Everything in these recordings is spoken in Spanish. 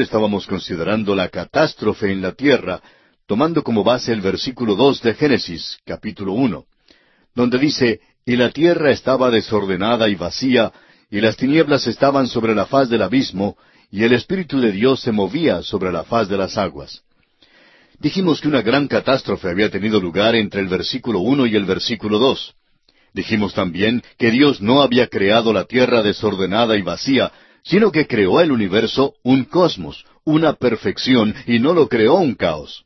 Estábamos considerando la catástrofe en la tierra, tomando como base el versículo dos de Génesis, capítulo uno, donde dice, Y la tierra estaba desordenada y vacía, y las tinieblas estaban sobre la faz del abismo, y el Espíritu de Dios se movía sobre la faz de las aguas. Dijimos que una gran catástrofe había tenido lugar entre el versículo uno y el versículo dos. Dijimos también que Dios no había creado la tierra desordenada y vacía, sino que creó el universo un cosmos, una perfección, y no lo creó un caos.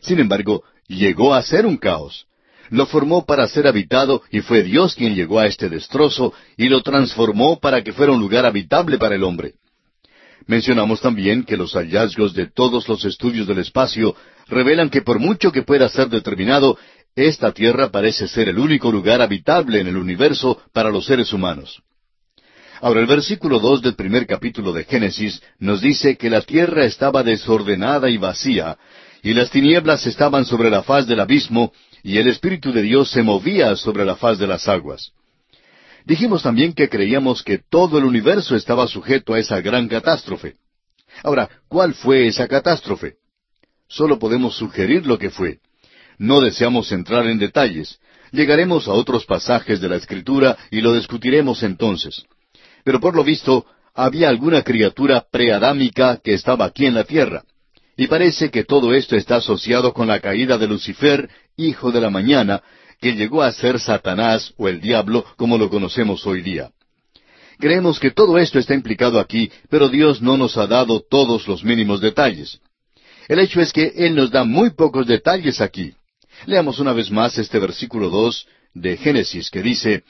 Sin embargo, llegó a ser un caos. Lo formó para ser habitado y fue Dios quien llegó a este destrozo y lo transformó para que fuera un lugar habitable para el hombre. Mencionamos también que los hallazgos de todos los estudios del espacio revelan que por mucho que pueda ser determinado, esta Tierra parece ser el único lugar habitable en el universo para los seres humanos. Ahora el versículo dos del primer capítulo de Génesis nos dice que la tierra estaba desordenada y vacía, y las tinieblas estaban sobre la faz del abismo, y el Espíritu de Dios se movía sobre la faz de las aguas. Dijimos también que creíamos que todo el universo estaba sujeto a esa gran catástrofe. Ahora, ¿cuál fue esa catástrofe? Solo podemos sugerir lo que fue. No deseamos entrar en detalles. Llegaremos a otros pasajes de la Escritura y lo discutiremos entonces. Pero por lo visto, había alguna criatura preadámica que estaba aquí en la tierra. Y parece que todo esto está asociado con la caída de Lucifer, hijo de la mañana, que llegó a ser Satanás o el diablo como lo conocemos hoy día. Creemos que todo esto está implicado aquí, pero Dios no nos ha dado todos los mínimos detalles. El hecho es que Él nos da muy pocos detalles aquí. Leamos una vez más este versículo dos de Génesis que dice,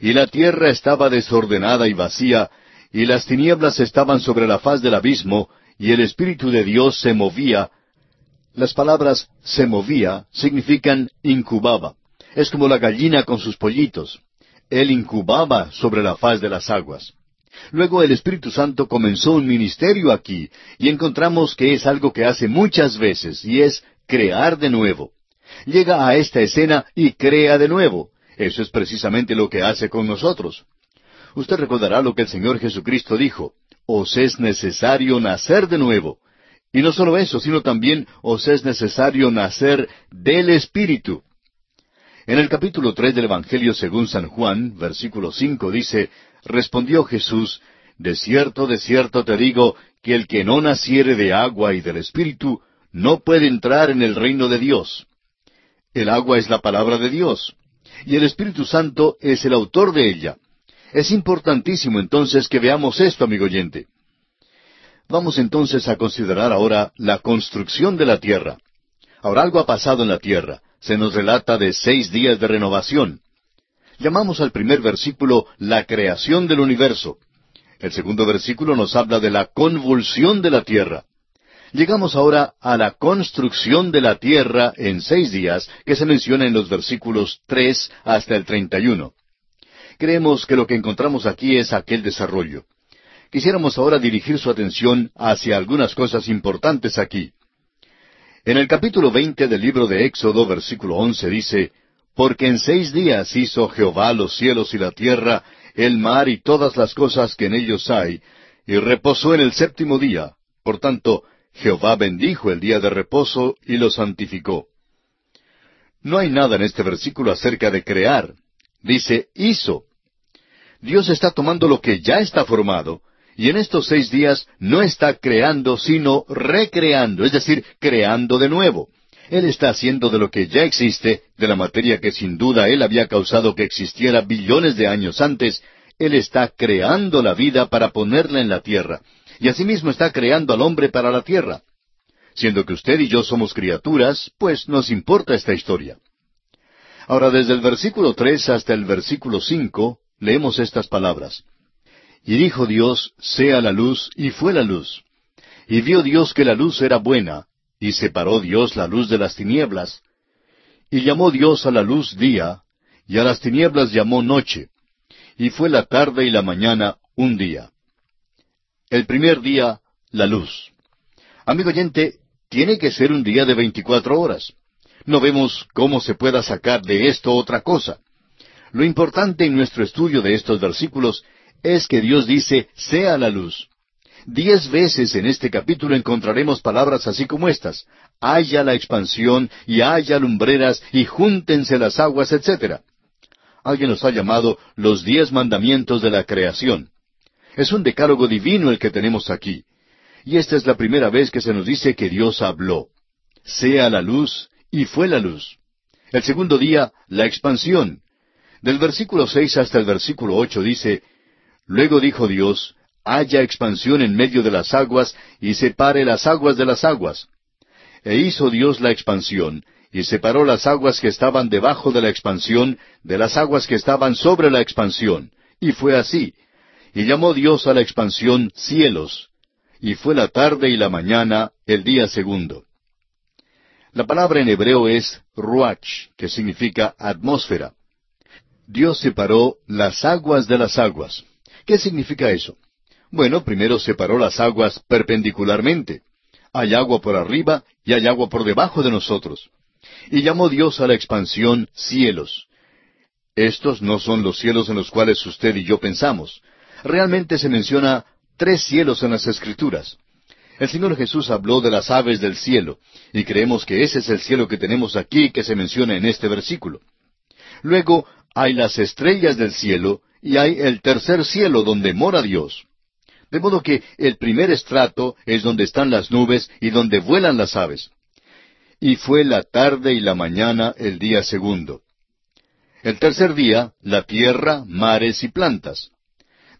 Y la tierra estaba desordenada y vacía, y las tinieblas estaban sobre la faz del abismo, y el Espíritu de Dios se movía. Las palabras se movía significan incubaba. Es como la gallina con sus pollitos. Él incubaba sobre la faz de las aguas. Luego el Espíritu Santo comenzó un ministerio aquí, y encontramos que es algo que hace muchas veces, y es crear de nuevo. Llega a esta escena y crea de nuevo. Eso es precisamente lo que hace con nosotros. Usted recordará lo que el Señor Jesucristo dijo, os es necesario nacer de nuevo. Y no solo eso, sino también os es necesario nacer del Espíritu. En el capítulo tres del Evangelio según San Juan, versículo cinco, dice, Respondió Jesús, De cierto, de cierto te digo, que el que no naciere de agua y del Espíritu, no puede entrar en el reino de Dios. El agua es la palabra de Dios, y el Espíritu Santo es el autor de ella. Es importantísimo entonces que veamos esto, amigo oyente. Vamos entonces a considerar ahora la construcción de la tierra. Ahora algo ha pasado en la tierra se nos relata de seis días de renovación. Llamamos al primer versículo la creación del universo. El segundo versículo nos habla de la convulsión de la tierra. Llegamos ahora a la construcción de la tierra en seis días que se menciona en los versículos tres hasta el treinta y uno. Creemos que lo que encontramos aquí es aquel desarrollo. Quisiéramos ahora dirigir su atención hacia algunas cosas importantes aquí. En el capítulo veinte del libro de Éxodo, versículo once, dice, Porque en seis días hizo Jehová los cielos y la tierra, el mar y todas las cosas que en ellos hay, y reposó en el séptimo día. Por tanto, Jehová bendijo el día de reposo y lo santificó. No hay nada en este versículo acerca de crear. Dice hizo. Dios está tomando lo que ya está formado y en estos seis días no está creando, sino recreando, es decir, creando de nuevo. Él está haciendo de lo que ya existe, de la materia que sin duda Él había causado que existiera billones de años antes, Él está creando la vida para ponerla en la tierra, y asimismo está creando al hombre para la tierra. Siendo que usted y yo somos criaturas, pues nos importa esta historia. Ahora, desde el versículo tres hasta el versículo cinco, leemos estas palabras. Y dijo Dios, sea la luz, y fue la luz. Y vio Dios que la luz era buena, y separó Dios la luz de las tinieblas. Y llamó Dios a la luz día, y a las tinieblas llamó noche. Y fue la tarde y la mañana un día. El primer día, la luz. Amigo oyente, tiene que ser un día de veinticuatro horas. No vemos cómo se pueda sacar de esto otra cosa. Lo importante en nuestro estudio de estos versículos es que Dios dice, sea la luz. Diez veces en este capítulo encontraremos palabras así como estas. Haya la expansión y haya lumbreras y júntense las aguas, etc. Alguien los ha llamado los diez mandamientos de la creación. Es un decálogo divino el que tenemos aquí. Y esta es la primera vez que se nos dice que Dios habló. Sea la luz, y fue la luz. El segundo día, la expansión. Del versículo seis hasta el versículo ocho dice, Luego dijo Dios, haya expansión en medio de las aguas, y separe las aguas de las aguas. E hizo Dios la expansión, y separó las aguas que estaban debajo de la expansión de las aguas que estaban sobre la expansión. Y fue así. Y llamó Dios a la expansión cielos. Y fue la tarde y la mañana el día segundo. La palabra en hebreo es ruach, que significa atmósfera. Dios separó las aguas de las aguas. ¿Qué significa eso? Bueno, primero separó las aguas perpendicularmente. Hay agua por arriba y hay agua por debajo de nosotros. Y llamó Dios a la expansión cielos. Estos no son los cielos en los cuales usted y yo pensamos. Realmente se menciona tres cielos en las Escrituras. El Señor Jesús habló de las aves del cielo, y creemos que ese es el cielo que tenemos aquí que se menciona en este versículo. Luego hay las estrellas del cielo, y hay el tercer cielo donde mora Dios. De modo que el primer estrato es donde están las nubes y donde vuelan las aves. Y fue la tarde y la mañana el día segundo. El tercer día, la tierra, mares y plantas.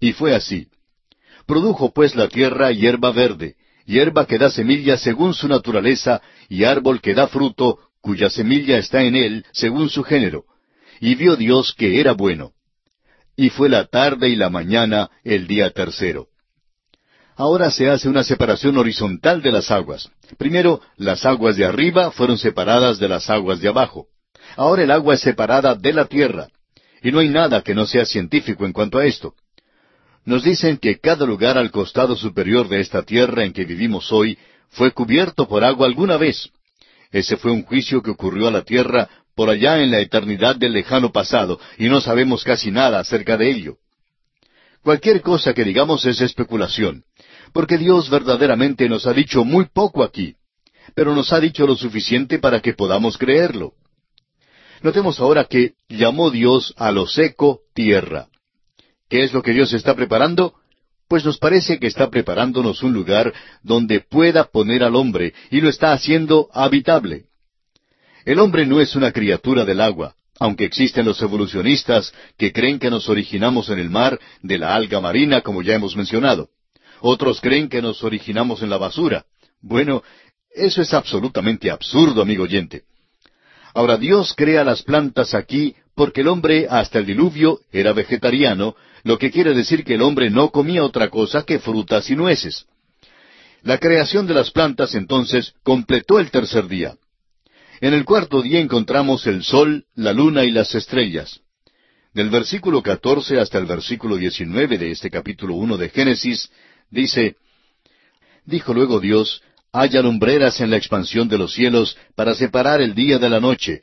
Y fue así. Produjo pues la tierra hierba verde, hierba que da semilla según su naturaleza, y árbol que da fruto, cuya semilla está en él según su género. Y vio Dios que era bueno. Y fue la tarde y la mañana el día tercero. Ahora se hace una separación horizontal de las aguas. Primero, las aguas de arriba fueron separadas de las aguas de abajo. Ahora el agua es separada de la tierra. Y no hay nada que no sea científico en cuanto a esto. Nos dicen que cada lugar al costado superior de esta tierra en que vivimos hoy fue cubierto por agua alguna vez. Ese fue un juicio que ocurrió a la tierra por allá en la eternidad del lejano pasado, y no sabemos casi nada acerca de ello. Cualquier cosa que digamos es especulación porque Dios verdaderamente nos ha dicho muy poco aquí, pero nos ha dicho lo suficiente para que podamos creerlo. Notemos ahora que llamó Dios a lo seco tierra. ¿Qué es lo que Dios está preparando? Pues nos parece que está preparándonos un lugar donde pueda poner al hombre, y lo está haciendo habitable. El hombre no es una criatura del agua, aunque existen los evolucionistas que creen que nos originamos en el mar de la alga marina, como ya hemos mencionado. Otros creen que nos originamos en la basura. Bueno, eso es absolutamente absurdo, amigo oyente. Ahora Dios crea las plantas aquí porque el hombre hasta el diluvio era vegetariano, lo que quiere decir que el hombre no comía otra cosa que frutas y nueces. La creación de las plantas entonces completó el tercer día. En el cuarto día encontramos el sol, la luna y las estrellas. Del versículo catorce hasta el versículo diecinueve de este capítulo uno de Génesis, Dice, Dijo luego Dios, haya lumbreras en la expansión de los cielos para separar el día de la noche,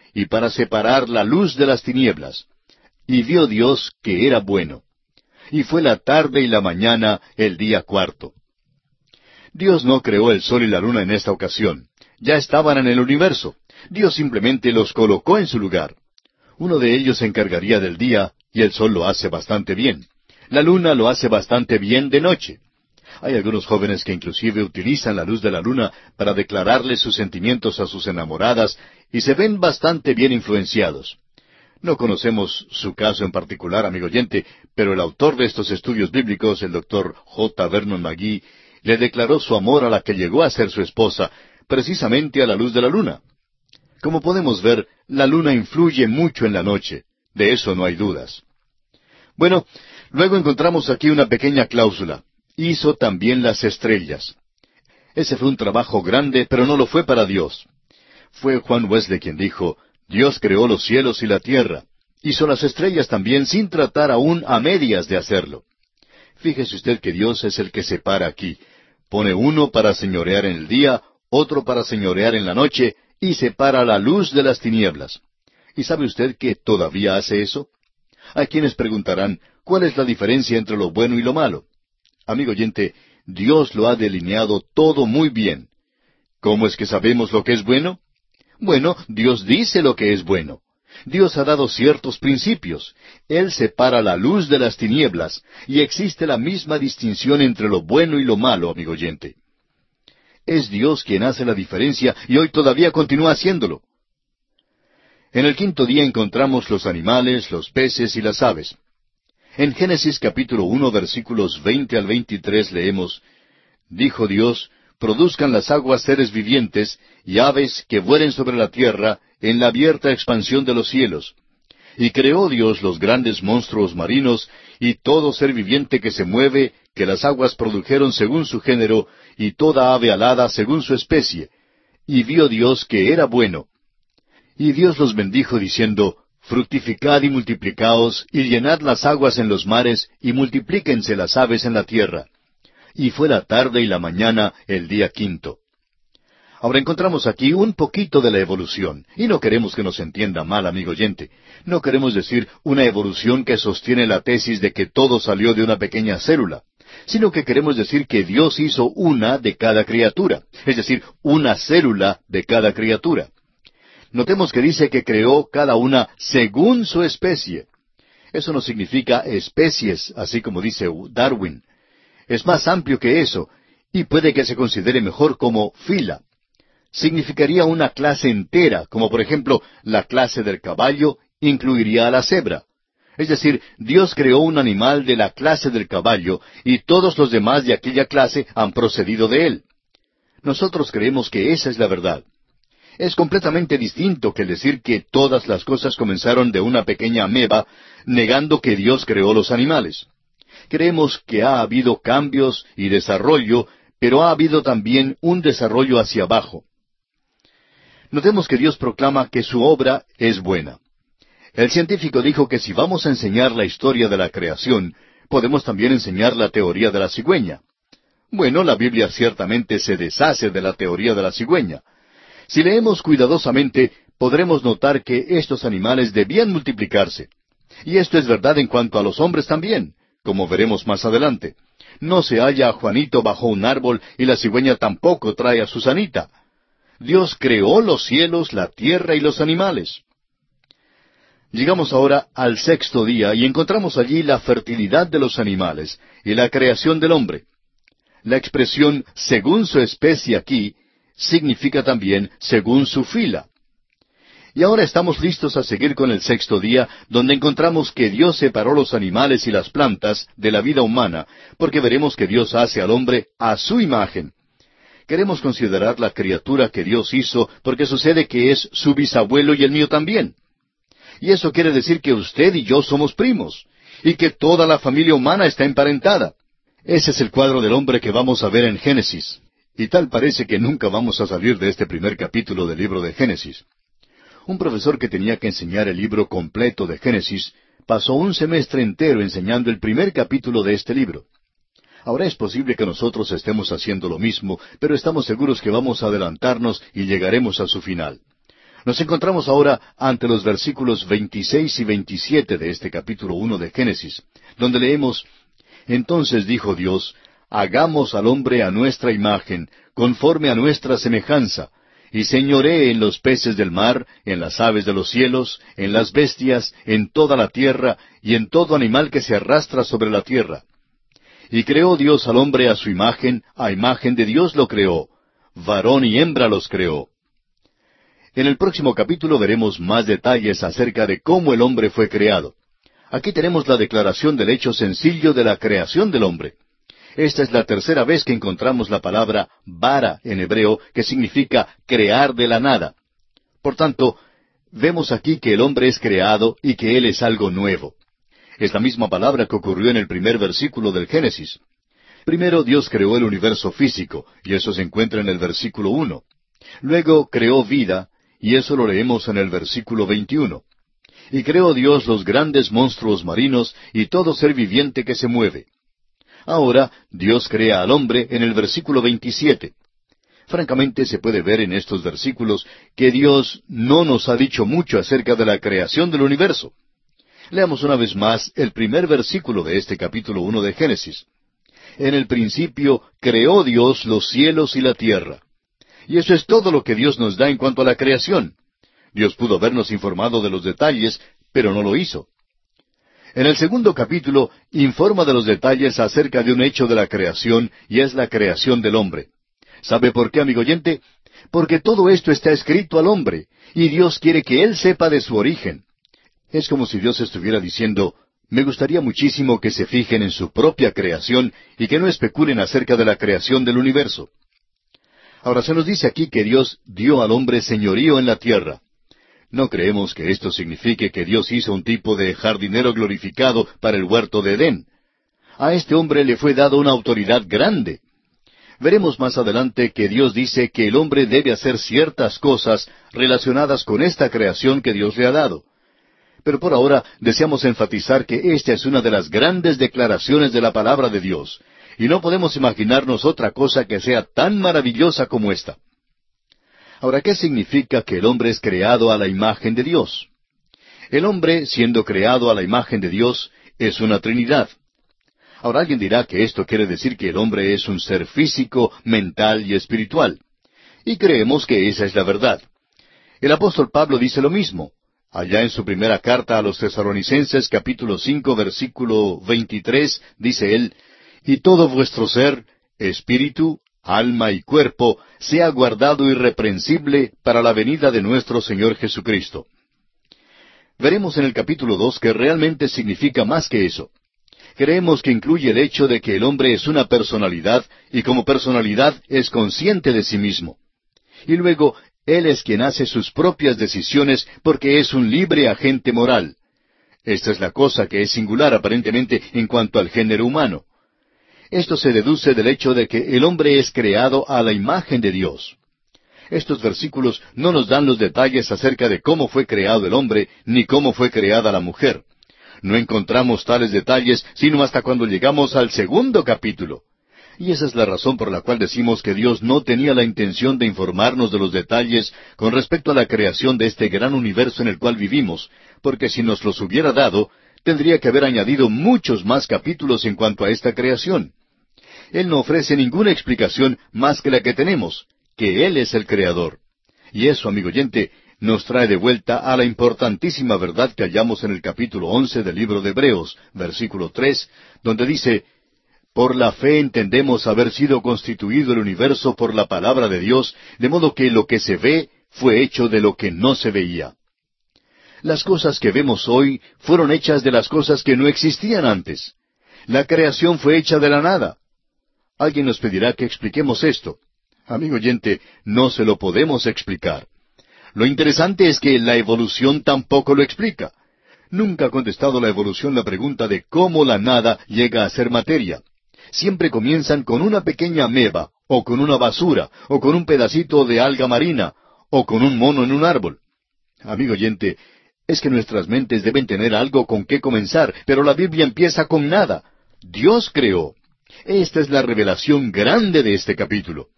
y para separar la luz de las tinieblas. Y vio Dios que era bueno. Y fue la tarde y la mañana el día cuarto. Dios no creó el sol y la luna en esta ocasión. Ya estaban en el universo. Dios simplemente los colocó en su lugar. Uno de ellos se encargaría del día, y el sol lo hace bastante bien. La luna lo hace bastante bien de noche. Hay algunos jóvenes que inclusive utilizan la luz de la luna para declararles sus sentimientos a sus enamoradas y se ven bastante bien influenciados. No conocemos su caso en particular, amigo oyente, pero el autor de estos estudios bíblicos, el doctor J. Vernon McGee, le declaró su amor a la que llegó a ser su esposa, precisamente a la luz de la luna. Como podemos ver, la luna influye mucho en la noche, de eso no hay dudas. Bueno, luego encontramos aquí una pequeña cláusula. Hizo también las estrellas. Ese fue un trabajo grande, pero no lo fue para Dios. Fue Juan Wesley quien dijo, Dios creó los cielos y la tierra. Hizo las estrellas también sin tratar aún a medias de hacerlo. Fíjese usted que Dios es el que separa aquí. Pone uno para señorear en el día, otro para señorear en la noche, y separa la luz de las tinieblas. ¿Y sabe usted que todavía hace eso? Hay quienes preguntarán, ¿cuál es la diferencia entre lo bueno y lo malo? Amigo oyente, Dios lo ha delineado todo muy bien. ¿Cómo es que sabemos lo que es bueno? Bueno, Dios dice lo que es bueno. Dios ha dado ciertos principios. Él separa la luz de las tinieblas, y existe la misma distinción entre lo bueno y lo malo, amigo oyente. Es Dios quien hace la diferencia y hoy todavía continúa haciéndolo. En el quinto día encontramos los animales, los peces y las aves. En Génesis capítulo uno versículos veinte al veintitrés leemos Dijo Dios, produzcan las aguas seres vivientes y aves que vuelen sobre la tierra en la abierta expansión de los cielos. Y creó Dios los grandes monstruos marinos y todo ser viviente que se mueve, que las aguas produjeron según su género, y toda ave alada según su especie. Y vio Dios que era bueno. Y Dios los bendijo diciendo, Fructificad y multiplicaos, y llenad las aguas en los mares, y multiplíquense las aves en la tierra. Y fue la tarde y la mañana el día quinto. Ahora encontramos aquí un poquito de la evolución, y no queremos que nos entienda mal, amigo oyente. No queremos decir una evolución que sostiene la tesis de que todo salió de una pequeña célula, sino que queremos decir que Dios hizo una de cada criatura, es decir, una célula de cada criatura. Notemos que dice que creó cada una según su especie. Eso no significa especies, así como dice Darwin. Es más amplio que eso, y puede que se considere mejor como fila. Significaría una clase entera, como por ejemplo la clase del caballo incluiría a la cebra. Es decir, Dios creó un animal de la clase del caballo y todos los demás de aquella clase han procedido de él. Nosotros creemos que esa es la verdad es completamente distinto que decir que todas las cosas comenzaron de una pequeña ameba, negando que Dios creó los animales. Creemos que ha habido cambios y desarrollo, pero ha habido también un desarrollo hacia abajo. Notemos que Dios proclama que su obra es buena. El científico dijo que si vamos a enseñar la historia de la creación, podemos también enseñar la teoría de la cigüeña. Bueno, la Biblia ciertamente se deshace de la teoría de la cigüeña. Si leemos cuidadosamente, podremos notar que estos animales debían multiplicarse. Y esto es verdad en cuanto a los hombres también, como veremos más adelante. No se halla a Juanito bajo un árbol y la cigüeña tampoco trae a Susanita. Dios creó los cielos, la tierra y los animales. Llegamos ahora al sexto día y encontramos allí la fertilidad de los animales y la creación del hombre. La expresión según su especie aquí significa también según su fila. Y ahora estamos listos a seguir con el sexto día, donde encontramos que Dios separó los animales y las plantas de la vida humana, porque veremos que Dios hace al hombre a su imagen. Queremos considerar la criatura que Dios hizo, porque sucede que es su bisabuelo y el mío también. Y eso quiere decir que usted y yo somos primos, y que toda la familia humana está emparentada. Ese es el cuadro del hombre que vamos a ver en Génesis. Y tal parece que nunca vamos a salir de este primer capítulo del libro de Génesis. Un profesor que tenía que enseñar el libro completo de Génesis pasó un semestre entero enseñando el primer capítulo de este libro. Ahora es posible que nosotros estemos haciendo lo mismo, pero estamos seguros que vamos a adelantarnos y llegaremos a su final. Nos encontramos ahora ante los versículos 26 y 27 de este capítulo 1 de Génesis, donde leemos, Entonces dijo Dios, hagamos al hombre a nuestra imagen, conforme a nuestra semejanza, y señoree en los peces del mar, en las aves de los cielos, en las bestias, en toda la tierra, y en todo animal que se arrastra sobre la tierra. Y creó Dios al hombre a su imagen, a imagen de Dios lo creó. Varón y hembra los creó. En el próximo capítulo veremos más detalles acerca de cómo el hombre fue creado. Aquí tenemos la declaración del hecho sencillo de la creación del hombre. Esta es la tercera vez que encontramos la palabra vara en hebreo, que significa crear de la nada. Por tanto, vemos aquí que el hombre es creado y que él es algo nuevo. Es la misma palabra que ocurrió en el primer versículo del Génesis. Primero Dios creó el universo físico, y eso se encuentra en el versículo uno. Luego creó vida, y eso lo leemos en el versículo 21. Y creó Dios los grandes monstruos marinos y todo ser viviente que se mueve. Ahora Dios crea al hombre en el versículo 27. Francamente se puede ver en estos versículos que Dios no nos ha dicho mucho acerca de la creación del universo. Leamos una vez más el primer versículo de este capítulo uno de Génesis. En el principio creó Dios los cielos y la tierra. Y eso es todo lo que Dios nos da en cuanto a la creación. Dios pudo habernos informado de los detalles, pero no lo hizo. En el segundo capítulo informa de los detalles acerca de un hecho de la creación y es la creación del hombre. ¿Sabe por qué, amigo oyente? Porque todo esto está escrito al hombre y Dios quiere que él sepa de su origen. Es como si Dios estuviera diciendo, me gustaría muchísimo que se fijen en su propia creación y que no especulen acerca de la creación del universo. Ahora se nos dice aquí que Dios dio al hombre señorío en la tierra. No creemos que esto signifique que Dios hizo un tipo de jardinero glorificado para el huerto de Edén. A este hombre le fue dado una autoridad grande. Veremos más adelante que Dios dice que el hombre debe hacer ciertas cosas relacionadas con esta creación que Dios le ha dado. Pero por ahora deseamos enfatizar que esta es una de las grandes declaraciones de la palabra de Dios, y no podemos imaginarnos otra cosa que sea tan maravillosa como esta. Ahora, ¿qué significa que el hombre es creado a la imagen de Dios? El hombre, siendo creado a la imagen de Dios, es una Trinidad. Ahora alguien dirá que esto quiere decir que el hombre es un ser físico, mental y espiritual. Y creemos que esa es la verdad. El apóstol Pablo dice lo mismo. Allá en su primera carta a los tesaronicenses capítulo cinco versículo veintitrés dice él, y todo vuestro ser, espíritu, alma y cuerpo, sea guardado irreprensible para la venida de nuestro Señor Jesucristo. Veremos en el capítulo dos que realmente significa más que eso. Creemos que incluye el hecho de que el hombre es una personalidad y como personalidad es consciente de sí mismo. Y luego, Él es quien hace sus propias decisiones porque es un libre agente moral. Esta es la cosa que es singular aparentemente en cuanto al género humano. Esto se deduce del hecho de que el hombre es creado a la imagen de Dios. Estos versículos no nos dan los detalles acerca de cómo fue creado el hombre ni cómo fue creada la mujer. No encontramos tales detalles sino hasta cuando llegamos al segundo capítulo. Y esa es la razón por la cual decimos que Dios no tenía la intención de informarnos de los detalles con respecto a la creación de este gran universo en el cual vivimos, porque si nos los hubiera dado, tendría que haber añadido muchos más capítulos en cuanto a esta creación. Él no ofrece ninguna explicación más que la que tenemos, que Él es el Creador. Y eso, amigo oyente, nos trae de vuelta a la importantísima verdad que hallamos en el capítulo once del libro de Hebreos, versículo tres, donde dice, Por la fe entendemos haber sido constituido el universo por la palabra de Dios, de modo que lo que se ve fue hecho de lo que no se veía. Las cosas que vemos hoy fueron hechas de las cosas que no existían antes. La creación fue hecha de la nada. Alguien nos pedirá que expliquemos esto. Amigo oyente, no se lo podemos explicar. Lo interesante es que la evolución tampoco lo explica. Nunca ha contestado la evolución la pregunta de cómo la nada llega a ser materia. Siempre comienzan con una pequeña ameba, o con una basura, o con un pedacito de alga marina, o con un mono en un árbol. Amigo oyente, es que nuestras mentes deben tener algo con qué comenzar, pero la Biblia empieza con nada. Dios creó. Esta es la revelación grande de este capítulo.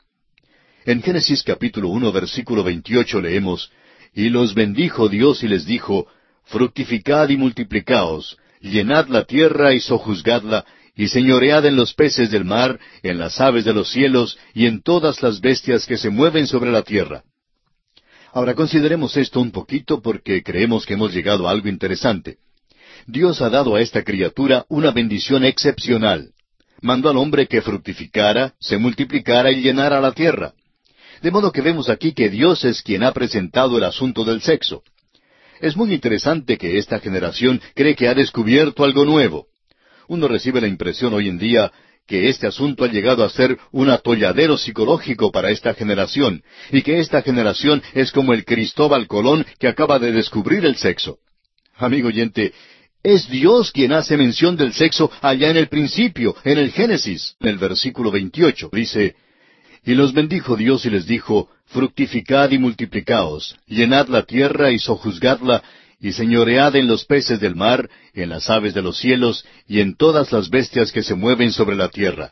En Génesis capítulo uno versículo veintiocho leemos, Y los bendijo Dios y les dijo, Fructificad y multiplicaos, llenad la tierra y sojuzgadla, y señoread en los peces del mar, en las aves de los cielos, y en todas las bestias que se mueven sobre la tierra. Ahora consideremos esto un poquito porque creemos que hemos llegado a algo interesante. Dios ha dado a esta criatura una bendición excepcional mandó al hombre que fructificara, se multiplicara y llenara la tierra. De modo que vemos aquí que Dios es quien ha presentado el asunto del sexo. Es muy interesante que esta generación cree que ha descubierto algo nuevo. Uno recibe la impresión hoy en día que este asunto ha llegado a ser un atolladero psicológico para esta generación, y que esta generación es como el Cristóbal Colón que acaba de descubrir el sexo. Amigo oyente, es Dios quien hace mención del sexo allá en el principio, en el Génesis, en el versículo 28. Dice, Y los bendijo Dios y les dijo, Fructificad y multiplicaos, llenad la tierra y sojuzgadla, y señoread en los peces del mar, en las aves de los cielos, y en todas las bestias que se mueven sobre la tierra.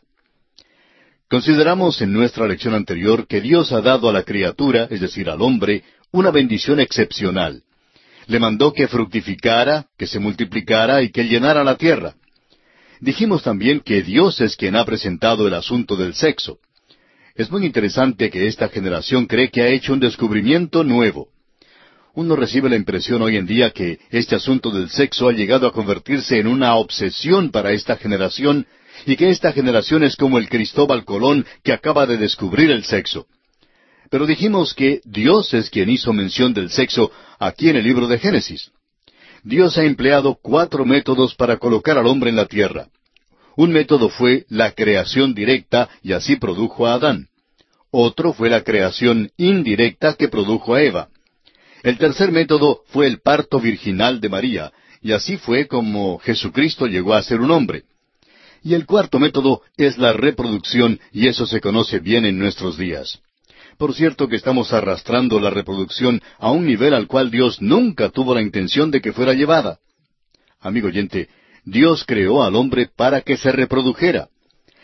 Consideramos en nuestra lección anterior que Dios ha dado a la criatura, es decir, al hombre, una bendición excepcional. Le mandó que fructificara, que se multiplicara y que llenara la tierra. Dijimos también que Dios es quien ha presentado el asunto del sexo. Es muy interesante que esta generación cree que ha hecho un descubrimiento nuevo uno recibe la impresión hoy en día que este asunto del sexo ha llegado a convertirse en una obsesión para esta generación y que esta generación es como el Cristóbal Colón que acaba de descubrir el sexo. Pero dijimos que Dios es quien hizo mención del sexo aquí en el libro de Génesis. Dios ha empleado cuatro métodos para colocar al hombre en la tierra. Un método fue la creación directa y así produjo a Adán. Otro fue la creación indirecta que produjo a Eva. El tercer método fue el parto virginal de María, y así fue como Jesucristo llegó a ser un hombre. Y el cuarto método es la reproducción, y eso se conoce bien en nuestros días. Por cierto que estamos arrastrando la reproducción a un nivel al cual Dios nunca tuvo la intención de que fuera llevada. Amigo oyente, Dios creó al hombre para que se reprodujera.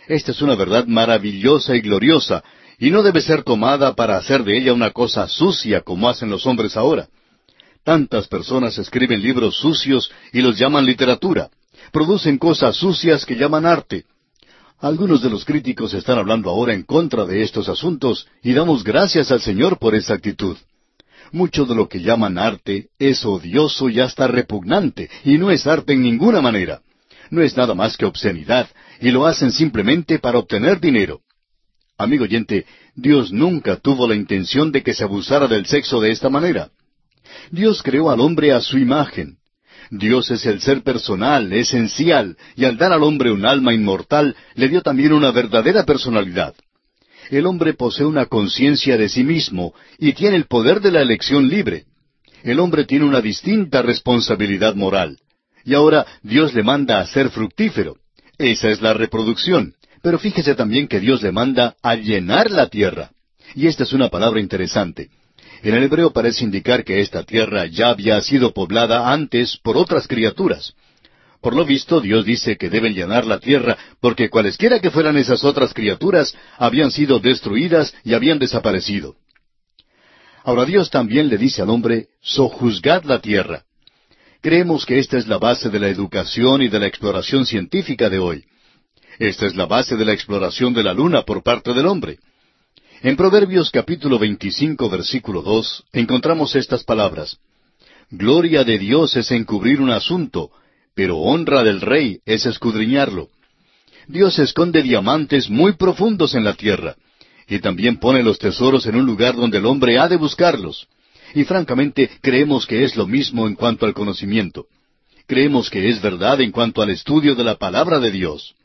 Esta es una verdad maravillosa y gloriosa, y no debe ser tomada para hacer de ella una cosa sucia como hacen los hombres ahora. Tantas personas escriben libros sucios y los llaman literatura. Producen cosas sucias que llaman arte. Algunos de los críticos están hablando ahora en contra de estos asuntos y damos gracias al Señor por esa actitud. Mucho de lo que llaman arte es odioso y hasta repugnante, y no es arte en ninguna manera. No es nada más que obscenidad, y lo hacen simplemente para obtener dinero. Amigo oyente, Dios nunca tuvo la intención de que se abusara del sexo de esta manera. Dios creó al hombre a su imagen. Dios es el ser personal, esencial, y al dar al hombre un alma inmortal, le dio también una verdadera personalidad. El hombre posee una conciencia de sí mismo y tiene el poder de la elección libre. El hombre tiene una distinta responsabilidad moral. Y ahora Dios le manda a ser fructífero. Esa es la reproducción. Pero fíjese también que Dios le manda a llenar la tierra. Y esta es una palabra interesante. En el hebreo parece indicar que esta tierra ya había sido poblada antes por otras criaturas. Por lo visto, Dios dice que deben llenar la tierra porque cualesquiera que fueran esas otras criaturas habían sido destruidas y habían desaparecido. Ahora Dios también le dice al hombre, sojuzgad la tierra. Creemos que esta es la base de la educación y de la exploración científica de hoy. Esta es la base de la exploración de la luna por parte del hombre. En Proverbios capítulo 25 versículo 2 encontramos estas palabras. Gloria de Dios es encubrir un asunto, pero honra del rey es escudriñarlo. Dios esconde diamantes muy profundos en la tierra, y también pone los tesoros en un lugar donde el hombre ha de buscarlos. Y francamente creemos que es lo mismo en cuanto al conocimiento. Creemos que es verdad en cuanto al estudio de la palabra de Dios.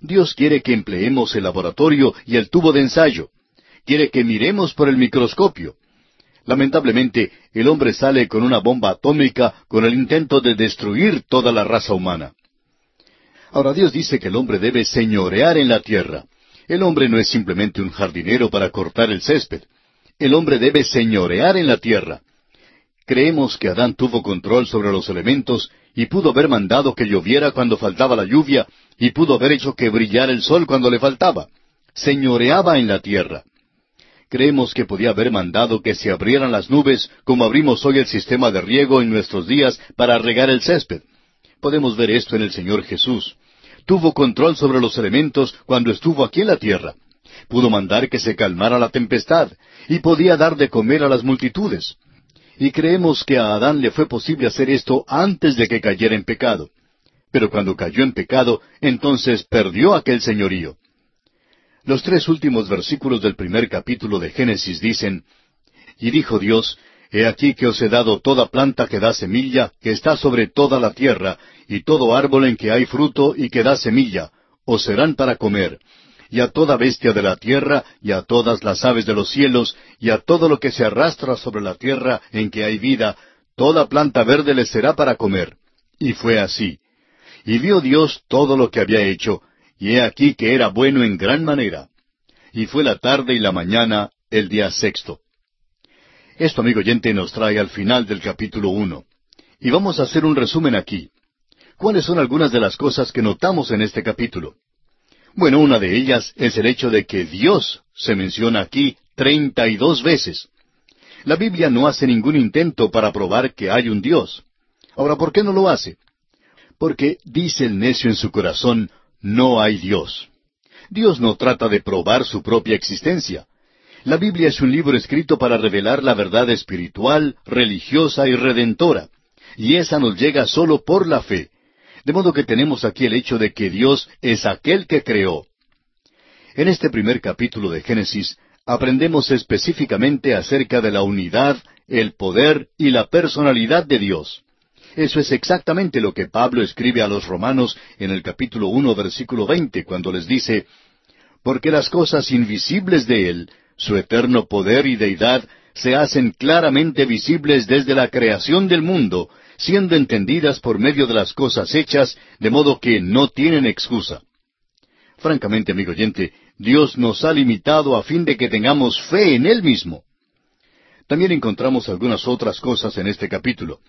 Dios quiere que empleemos el laboratorio y el tubo de ensayo. Quiere que miremos por el microscopio. Lamentablemente, el hombre sale con una bomba atómica con el intento de destruir toda la raza humana. Ahora Dios dice que el hombre debe señorear en la tierra. El hombre no es simplemente un jardinero para cortar el césped. El hombre debe señorear en la tierra. Creemos que Adán tuvo control sobre los elementos y pudo haber mandado que lloviera cuando faltaba la lluvia y pudo haber hecho que brillara el sol cuando le faltaba. Señoreaba en la tierra. Creemos que podía haber mandado que se abrieran las nubes como abrimos hoy el sistema de riego en nuestros días para regar el césped. Podemos ver esto en el Señor Jesús. Tuvo control sobre los elementos cuando estuvo aquí en la tierra. Pudo mandar que se calmara la tempestad y podía dar de comer a las multitudes. Y creemos que a Adán le fue posible hacer esto antes de que cayera en pecado. pero cuando cayó en pecado, entonces perdió aquel señorío. Los tres últimos versículos del primer capítulo de Génesis dicen, Y dijo Dios, He aquí que os he dado toda planta que da semilla, que está sobre toda la tierra, y todo árbol en que hay fruto y que da semilla, os serán para comer, y a toda bestia de la tierra, y a todas las aves de los cielos, y a todo lo que se arrastra sobre la tierra en que hay vida, toda planta verde les será para comer. Y fue así. Y vio Dios todo lo que había hecho, y he aquí que era bueno en gran manera. Y fue la tarde y la mañana el día sexto. Esto, amigo oyente, nos trae al final del capítulo uno. Y vamos a hacer un resumen aquí. ¿Cuáles son algunas de las cosas que notamos en este capítulo? Bueno, una de ellas es el hecho de que Dios se menciona aquí treinta y dos veces. La Biblia no hace ningún intento para probar que hay un Dios. Ahora, ¿por qué no lo hace? Porque dice el necio en su corazón, no hay Dios. Dios no trata de probar su propia existencia. La Biblia es un libro escrito para revelar la verdad espiritual, religiosa y redentora. Y esa nos llega solo por la fe. De modo que tenemos aquí el hecho de que Dios es aquel que creó. En este primer capítulo de Génesis aprendemos específicamente acerca de la unidad, el poder y la personalidad de Dios. Eso es exactamente lo que Pablo escribe a los romanos en el capítulo uno, versículo veinte, cuando les dice, Porque las cosas invisibles de Él, su eterno poder y deidad se hacen claramente visibles desde la creación del mundo, siendo entendidas por medio de las cosas hechas, de modo que no tienen excusa. Francamente, amigo oyente, Dios nos ha limitado a fin de que tengamos fe en Él mismo. También encontramos algunas otras cosas en este capítulo.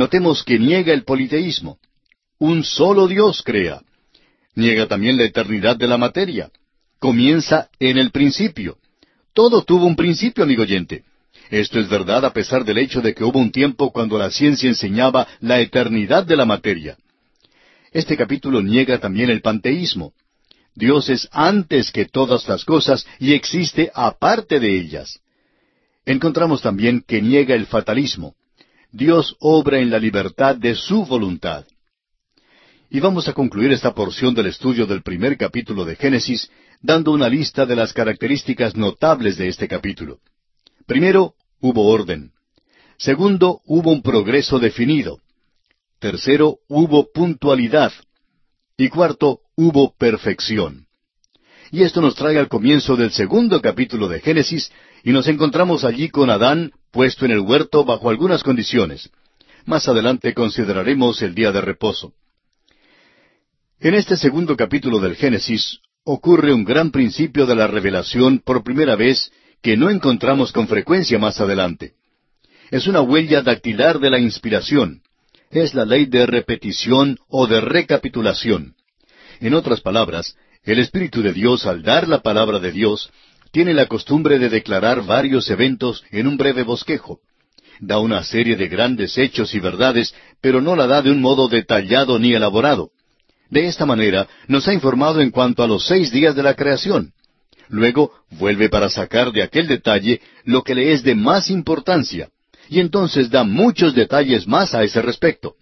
Notemos que niega el politeísmo. Un solo Dios crea. Niega también la eternidad de la materia. Comienza en el principio. Todo tuvo un principio, amigo oyente. Esto es verdad a pesar del hecho de que hubo un tiempo cuando la ciencia enseñaba la eternidad de la materia. Este capítulo niega también el panteísmo. Dios es antes que todas las cosas y existe aparte de ellas. Encontramos también que niega el fatalismo. Dios obra en la libertad de su voluntad. Y vamos a concluir esta porción del estudio del primer capítulo de Génesis dando una lista de las características notables de este capítulo. Primero, hubo orden. Segundo, hubo un progreso definido. Tercero, hubo puntualidad. Y cuarto, hubo perfección. Y esto nos trae al comienzo del segundo capítulo de Génesis, y nos encontramos allí con Adán puesto en el huerto bajo algunas condiciones. Más adelante consideraremos el día de reposo. En este segundo capítulo del Génesis ocurre un gran principio de la revelación por primera vez que no encontramos con frecuencia más adelante. Es una huella dactilar de la inspiración. Es la ley de repetición o de recapitulación. En otras palabras, el Espíritu de Dios, al dar la palabra de Dios, tiene la costumbre de declarar varios eventos en un breve bosquejo. Da una serie de grandes hechos y verdades, pero no la da de un modo detallado ni elaborado. De esta manera nos ha informado en cuanto a los seis días de la creación. Luego vuelve para sacar de aquel detalle lo que le es de más importancia, y entonces da muchos detalles más a ese respecto.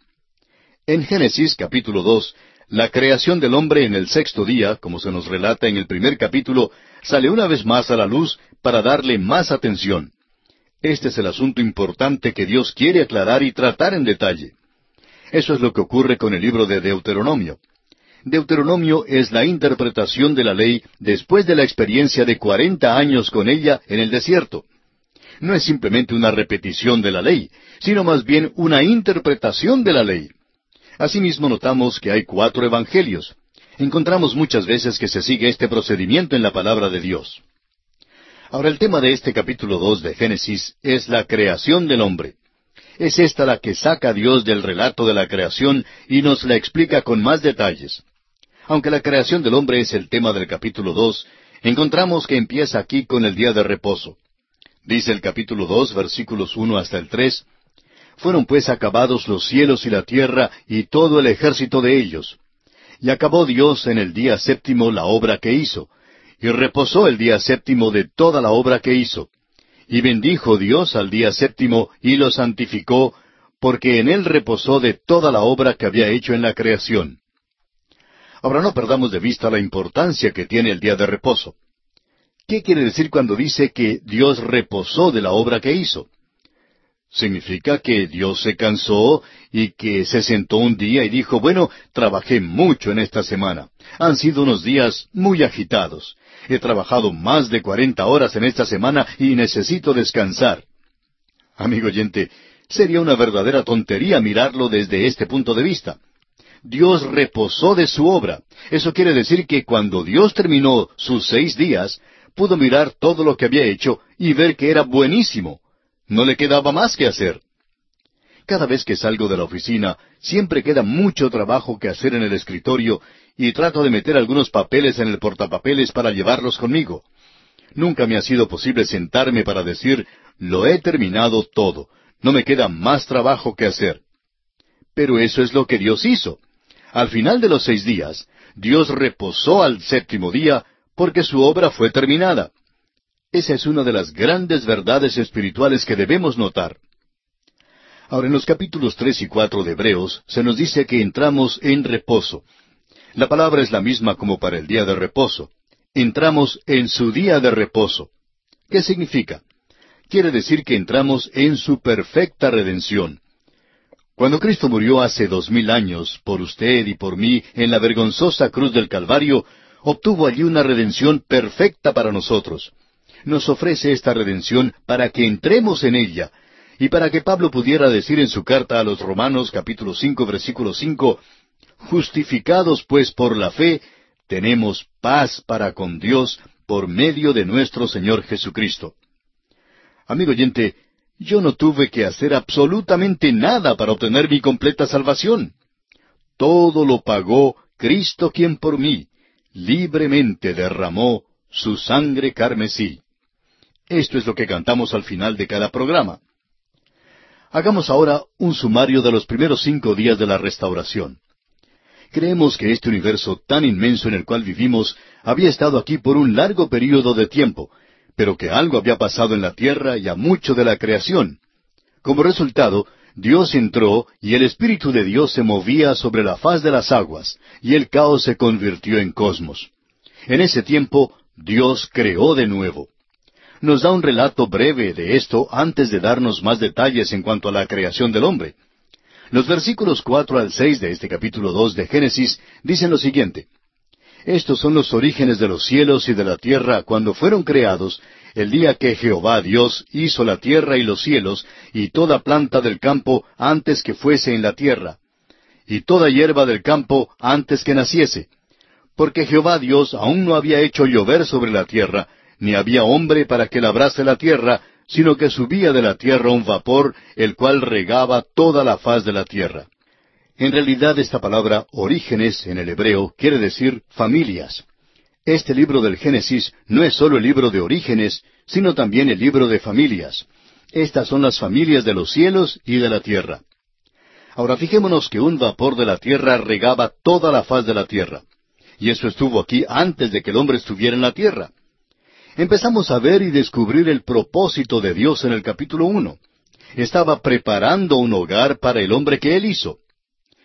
En Génesis capítulo dos, la creación del hombre en el sexto día, como se nos relata en el primer capítulo, sale una vez más a la luz para darle más atención. Este es el asunto importante que Dios quiere aclarar y tratar en detalle. Eso es lo que ocurre con el libro de Deuteronomio. Deuteronomio es la interpretación de la ley después de la experiencia de cuarenta años con ella en el desierto. No es simplemente una repetición de la ley, sino más bien una interpretación de la ley. Asimismo notamos que hay cuatro evangelios. Encontramos muchas veces que se sigue este procedimiento en la palabra de Dios. Ahora el tema de este capítulo dos de Génesis es la creación del hombre. Es esta la que saca a Dios del relato de la creación y nos la explica con más detalles. Aunque la creación del hombre es el tema del capítulo dos, encontramos que empieza aquí con el día de reposo. Dice el capítulo dos, versículos uno hasta el tres, Fueron pues acabados los cielos y la tierra y todo el ejército de ellos. Y acabó Dios en el día séptimo la obra que hizo, y reposó el día séptimo de toda la obra que hizo. Y bendijo Dios al día séptimo y lo santificó, porque en él reposó de toda la obra que había hecho en la creación. Ahora no perdamos de vista la importancia que tiene el día de reposo. ¿Qué quiere decir cuando dice que Dios reposó de la obra que hizo? Significa que Dios se cansó y que se sentó un día y dijo, bueno, trabajé mucho en esta semana. Han sido unos días muy agitados. He trabajado más de cuarenta horas en esta semana y necesito descansar. Amigo oyente, sería una verdadera tontería mirarlo desde este punto de vista. Dios reposó de su obra. Eso quiere decir que cuando Dios terminó sus seis días, pudo mirar todo lo que había hecho y ver que era buenísimo. No le quedaba más que hacer. Cada vez que salgo de la oficina, siempre queda mucho trabajo que hacer en el escritorio y trato de meter algunos papeles en el portapapeles para llevarlos conmigo. Nunca me ha sido posible sentarme para decir, lo he terminado todo, no me queda más trabajo que hacer. Pero eso es lo que Dios hizo. Al final de los seis días, Dios reposó al séptimo día porque su obra fue terminada. Esa es una de las grandes verdades espirituales que debemos notar. Ahora, en los capítulos tres y cuatro de Hebreos se nos dice que entramos en reposo. La palabra es la misma como para el día de reposo. Entramos en su día de reposo. ¿Qué significa? Quiere decir que entramos en su perfecta redención. Cuando Cristo murió hace dos mil años por usted y por mí en la vergonzosa cruz del Calvario, obtuvo allí una redención perfecta para nosotros nos ofrece esta redención para que entremos en ella, y para que Pablo pudiera decir en su carta a los Romanos capítulo cinco versículo cinco, Justificados pues por la fe, tenemos paz para con Dios por medio de nuestro Señor Jesucristo. Amigo oyente, yo no tuve que hacer absolutamente nada para obtener mi completa salvación. Todo lo pagó Cristo quien por mí libremente derramó su sangre carmesí. Esto es lo que cantamos al final de cada programa. Hagamos ahora un sumario de los primeros cinco días de la restauración. Creemos que este universo tan inmenso en el cual vivimos había estado aquí por un largo período de tiempo, pero que algo había pasado en la tierra y a mucho de la creación. Como resultado, Dios entró y el Espíritu de Dios se movía sobre la faz de las aguas, y el caos se convirtió en cosmos. En ese tiempo, Dios creó de nuevo nos da un relato breve de esto antes de darnos más detalles en cuanto a la creación del hombre. Los versículos cuatro al seis de este capítulo dos de Génesis dicen lo siguiente Estos son los orígenes de los cielos y de la tierra cuando fueron creados, el día que Jehová Dios hizo la tierra y los cielos, y toda planta del campo antes que fuese en la tierra, y toda hierba del campo antes que naciese. Porque Jehová Dios aún no había hecho llover sobre la tierra, ni había hombre para que labrase la tierra, sino que subía de la tierra un vapor, el cual regaba toda la faz de la tierra. En realidad esta palabra orígenes en el hebreo quiere decir familias. Este libro del Génesis no es solo el libro de orígenes, sino también el libro de familias. Estas son las familias de los cielos y de la tierra. Ahora fijémonos que un vapor de la tierra regaba toda la faz de la tierra. Y eso estuvo aquí antes de que el hombre estuviera en la tierra empezamos a ver y descubrir el propósito de Dios en el capítulo uno. Estaba preparando un hogar para el hombre que él hizo.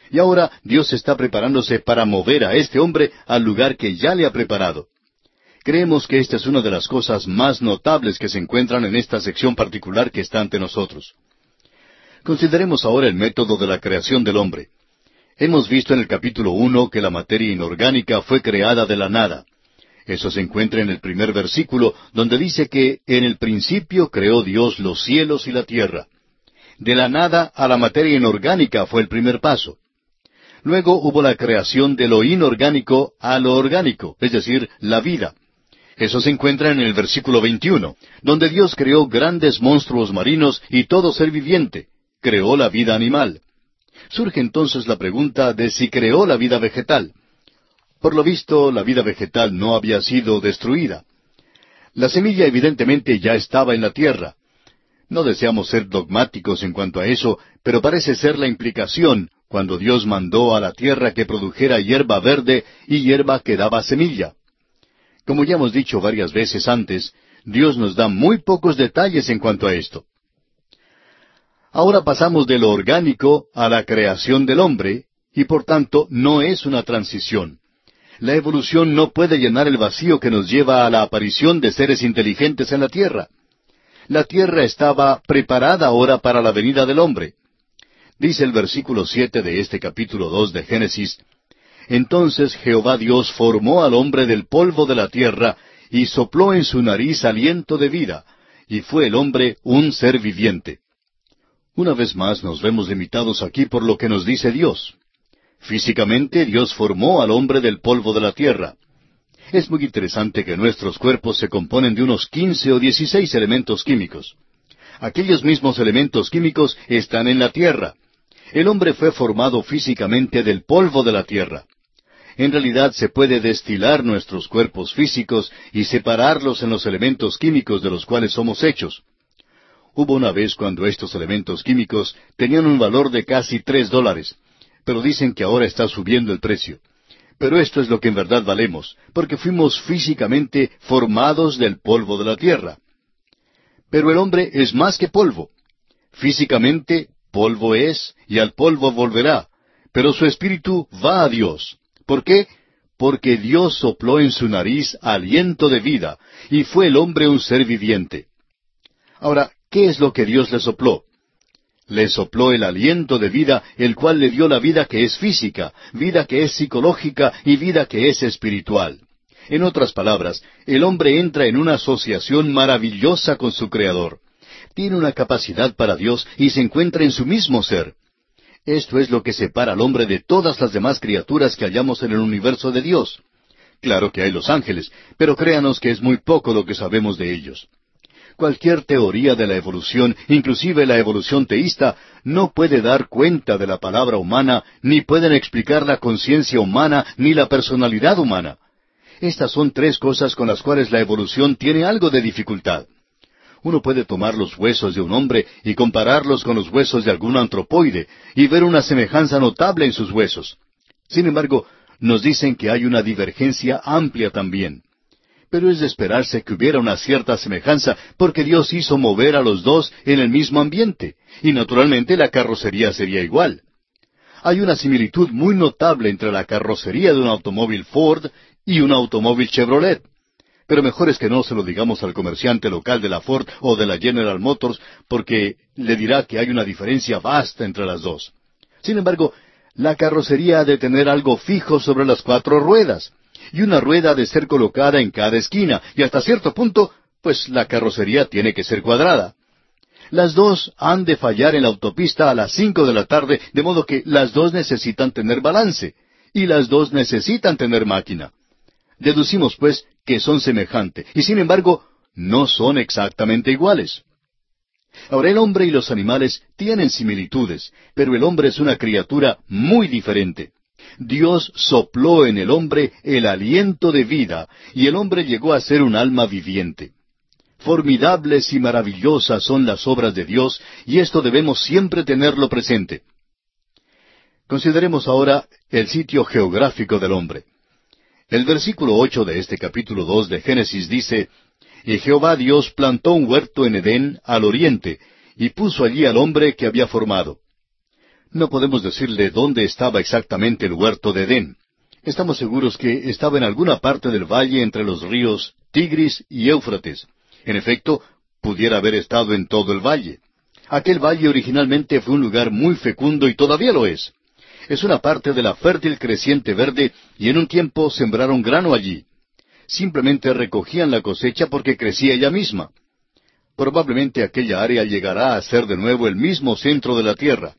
Y ahora Dios está preparándose para mover a este hombre al lugar que ya le ha preparado. Creemos que esta es una de las cosas más notables que se encuentran en esta sección particular que está ante nosotros. Consideremos ahora el método de la creación del hombre. Hemos visto en el capítulo uno que la materia inorgánica fue creada de la nada. Eso se encuentra en el primer versículo, donde dice que en el principio creó Dios los cielos y la tierra. De la nada a la materia inorgánica fue el primer paso. Luego hubo la creación de lo inorgánico a lo orgánico, es decir, la vida. Eso se encuentra en el versículo 21, donde Dios creó grandes monstruos marinos y todo ser viviente. Creó la vida animal. Surge entonces la pregunta de si creó la vida vegetal. Por lo visto, la vida vegetal no había sido destruida. La semilla evidentemente ya estaba en la tierra. No deseamos ser dogmáticos en cuanto a eso, pero parece ser la implicación cuando Dios mandó a la tierra que produjera hierba verde y hierba que daba semilla. Como ya hemos dicho varias veces antes, Dios nos da muy pocos detalles en cuanto a esto. Ahora pasamos de lo orgánico a la creación del hombre, y por tanto no es una transición. La evolución no puede llenar el vacío que nos lleva a la aparición de seres inteligentes en la tierra. La tierra estaba preparada ahora para la venida del hombre. Dice el versículo siete de este capítulo dos de Génesis Entonces Jehová Dios formó al hombre del polvo de la tierra y sopló en su nariz aliento de vida, y fue el hombre un ser viviente. Una vez más nos vemos limitados aquí por lo que nos dice Dios. Físicamente Dios formó al hombre del polvo de la tierra. Es muy interesante que nuestros cuerpos se componen de unos quince o dieciséis elementos químicos. Aquellos mismos elementos químicos están en la tierra. El hombre fue formado físicamente del polvo de la tierra. En realidad se puede destilar nuestros cuerpos físicos y separarlos en los elementos químicos de los cuales somos hechos. Hubo una vez cuando estos elementos químicos tenían un valor de casi tres dólares, pero dicen que ahora está subiendo el precio. Pero esto es lo que en verdad valemos, porque fuimos físicamente formados del polvo de la tierra. Pero el hombre es más que polvo. Físicamente, polvo es, y al polvo volverá, pero su espíritu va a Dios. ¿Por qué? Porque Dios sopló en su nariz aliento de vida, y fue el hombre un ser viviente. Ahora, ¿qué es lo que Dios le sopló? Le sopló el aliento de vida, el cual le dio la vida que es física, vida que es psicológica y vida que es espiritual. En otras palabras, el hombre entra en una asociación maravillosa con su Creador. Tiene una capacidad para Dios y se encuentra en su mismo ser. Esto es lo que separa al hombre de todas las demás criaturas que hallamos en el universo de Dios. Claro que hay los ángeles, pero créanos que es muy poco lo que sabemos de ellos. Cualquier teoría de la evolución, inclusive la evolución teísta, no puede dar cuenta de la palabra humana, ni pueden explicar la conciencia humana, ni la personalidad humana. Estas son tres cosas con las cuales la evolución tiene algo de dificultad. Uno puede tomar los huesos de un hombre y compararlos con los huesos de algún antropoide y ver una semejanza notable en sus huesos. Sin embargo, nos dicen que hay una divergencia amplia también pero es de esperarse que hubiera una cierta semejanza, porque Dios hizo mover a los dos en el mismo ambiente, y naturalmente la carrocería sería igual. Hay una similitud muy notable entre la carrocería de un automóvil Ford y un automóvil Chevrolet. Pero mejor es que no se lo digamos al comerciante local de la Ford o de la General Motors, porque le dirá que hay una diferencia vasta entre las dos. Sin embargo, la carrocería ha de tener algo fijo sobre las cuatro ruedas, y una rueda ha de ser colocada en cada esquina, y hasta cierto punto, pues la carrocería tiene que ser cuadrada. Las dos han de fallar en la autopista a las cinco de la tarde, de modo que las dos necesitan tener balance, y las dos necesitan tener máquina. Deducimos, pues, que son semejantes, y sin embargo, no son exactamente iguales. Ahora el hombre y los animales tienen similitudes, pero el hombre es una criatura muy diferente. Dios sopló en el hombre el aliento de vida, y el hombre llegó a ser un alma viviente. Formidables y maravillosas son las obras de Dios, y esto debemos siempre tenerlo presente. Consideremos ahora el sitio geográfico del hombre. El versículo ocho de este capítulo dos de Génesis dice Y Jehová Dios plantó un huerto en Edén al oriente, y puso allí al hombre que había formado. No podemos decirle dónde estaba exactamente el huerto de Edén. Estamos seguros que estaba en alguna parte del valle entre los ríos Tigris y Éufrates. En efecto, pudiera haber estado en todo el valle. Aquel valle originalmente fue un lugar muy fecundo y todavía lo es. Es una parte de la fértil creciente verde y en un tiempo sembraron grano allí. Simplemente recogían la cosecha porque crecía ella misma. Probablemente aquella área llegará a ser de nuevo el mismo centro de la tierra.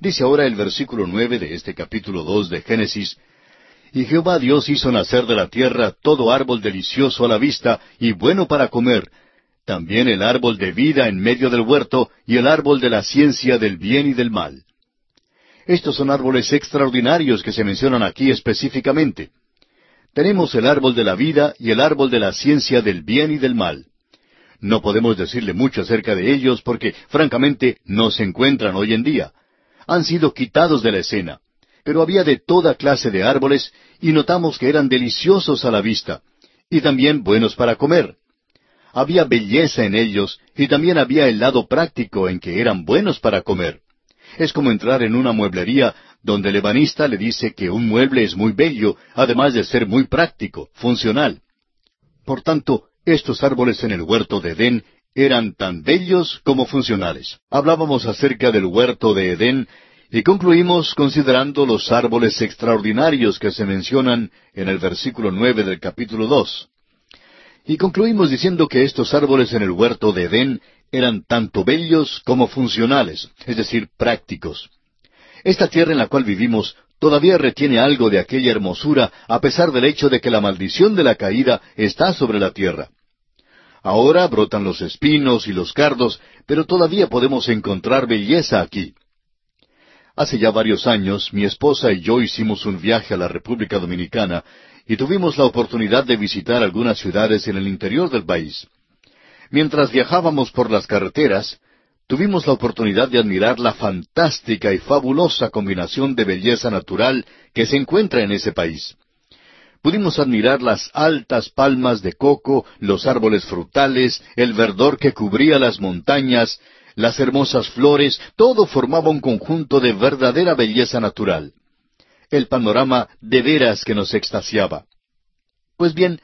Dice ahora el versículo nueve de este capítulo dos de Génesis, Y Jehová Dios hizo nacer de la tierra todo árbol delicioso a la vista y bueno para comer, también el árbol de vida en medio del huerto y el árbol de la ciencia del bien y del mal. Estos son árboles extraordinarios que se mencionan aquí específicamente. Tenemos el árbol de la vida y el árbol de la ciencia del bien y del mal. No podemos decirle mucho acerca de ellos porque, francamente, no se encuentran hoy en día han sido quitados de la escena. Pero había de toda clase de árboles y notamos que eran deliciosos a la vista y también buenos para comer. Había belleza en ellos y también había el lado práctico en que eran buenos para comer. Es como entrar en una mueblería donde el ebanista le dice que un mueble es muy bello, además de ser muy práctico, funcional. Por tanto, estos árboles en el huerto de Edén eran tan bellos como funcionales. Hablábamos acerca del huerto de Edén y concluimos considerando los árboles extraordinarios que se mencionan en el versículo nueve del capítulo dos. Y concluimos diciendo que estos árboles en el huerto de Edén eran tanto bellos como funcionales, es decir, prácticos. Esta tierra en la cual vivimos todavía retiene algo de aquella hermosura a pesar del hecho de que la maldición de la caída está sobre la tierra. Ahora brotan los espinos y los cardos, pero todavía podemos encontrar belleza aquí. Hace ya varios años mi esposa y yo hicimos un viaje a la República Dominicana y tuvimos la oportunidad de visitar algunas ciudades en el interior del país. Mientras viajábamos por las carreteras, tuvimos la oportunidad de admirar la fantástica y fabulosa combinación de belleza natural que se encuentra en ese país pudimos admirar las altas palmas de coco, los árboles frutales, el verdor que cubría las montañas, las hermosas flores, todo formaba un conjunto de verdadera belleza natural. El panorama de veras que nos extasiaba. Pues bien,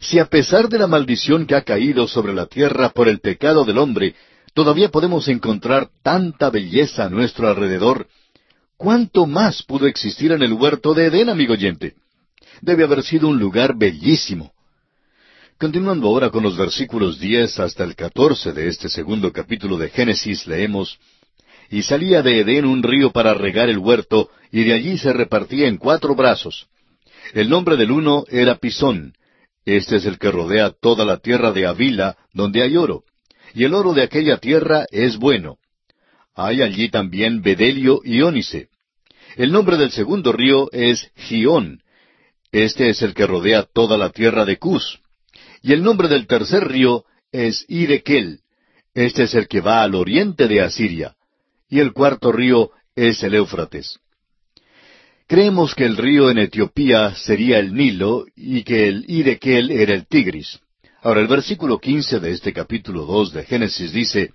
si a pesar de la maldición que ha caído sobre la tierra por el pecado del hombre, todavía podemos encontrar tanta belleza a nuestro alrededor, ¿cuánto más pudo existir en el huerto de Edén, amigo oyente? Debe haber sido un lugar bellísimo. Continuando ahora con los versículos diez hasta el catorce de este segundo capítulo de Génesis, leemos Y salía de Edén un río para regar el huerto, y de allí se repartía en cuatro brazos. El nombre del uno era Pisón. Este es el que rodea toda la tierra de Avila, donde hay oro. Y el oro de aquella tierra es bueno. Hay allí también bedelio y ónice. El nombre del segundo río es Gión, este es el que rodea toda la tierra de Cus. Y el nombre del tercer río es Idekel. Este es el que va al oriente de Asiria. Y el cuarto río es el Éufrates. Creemos que el río en Etiopía sería el Nilo y que el Idekel era el Tigris. Ahora el versículo quince de este capítulo dos de Génesis dice,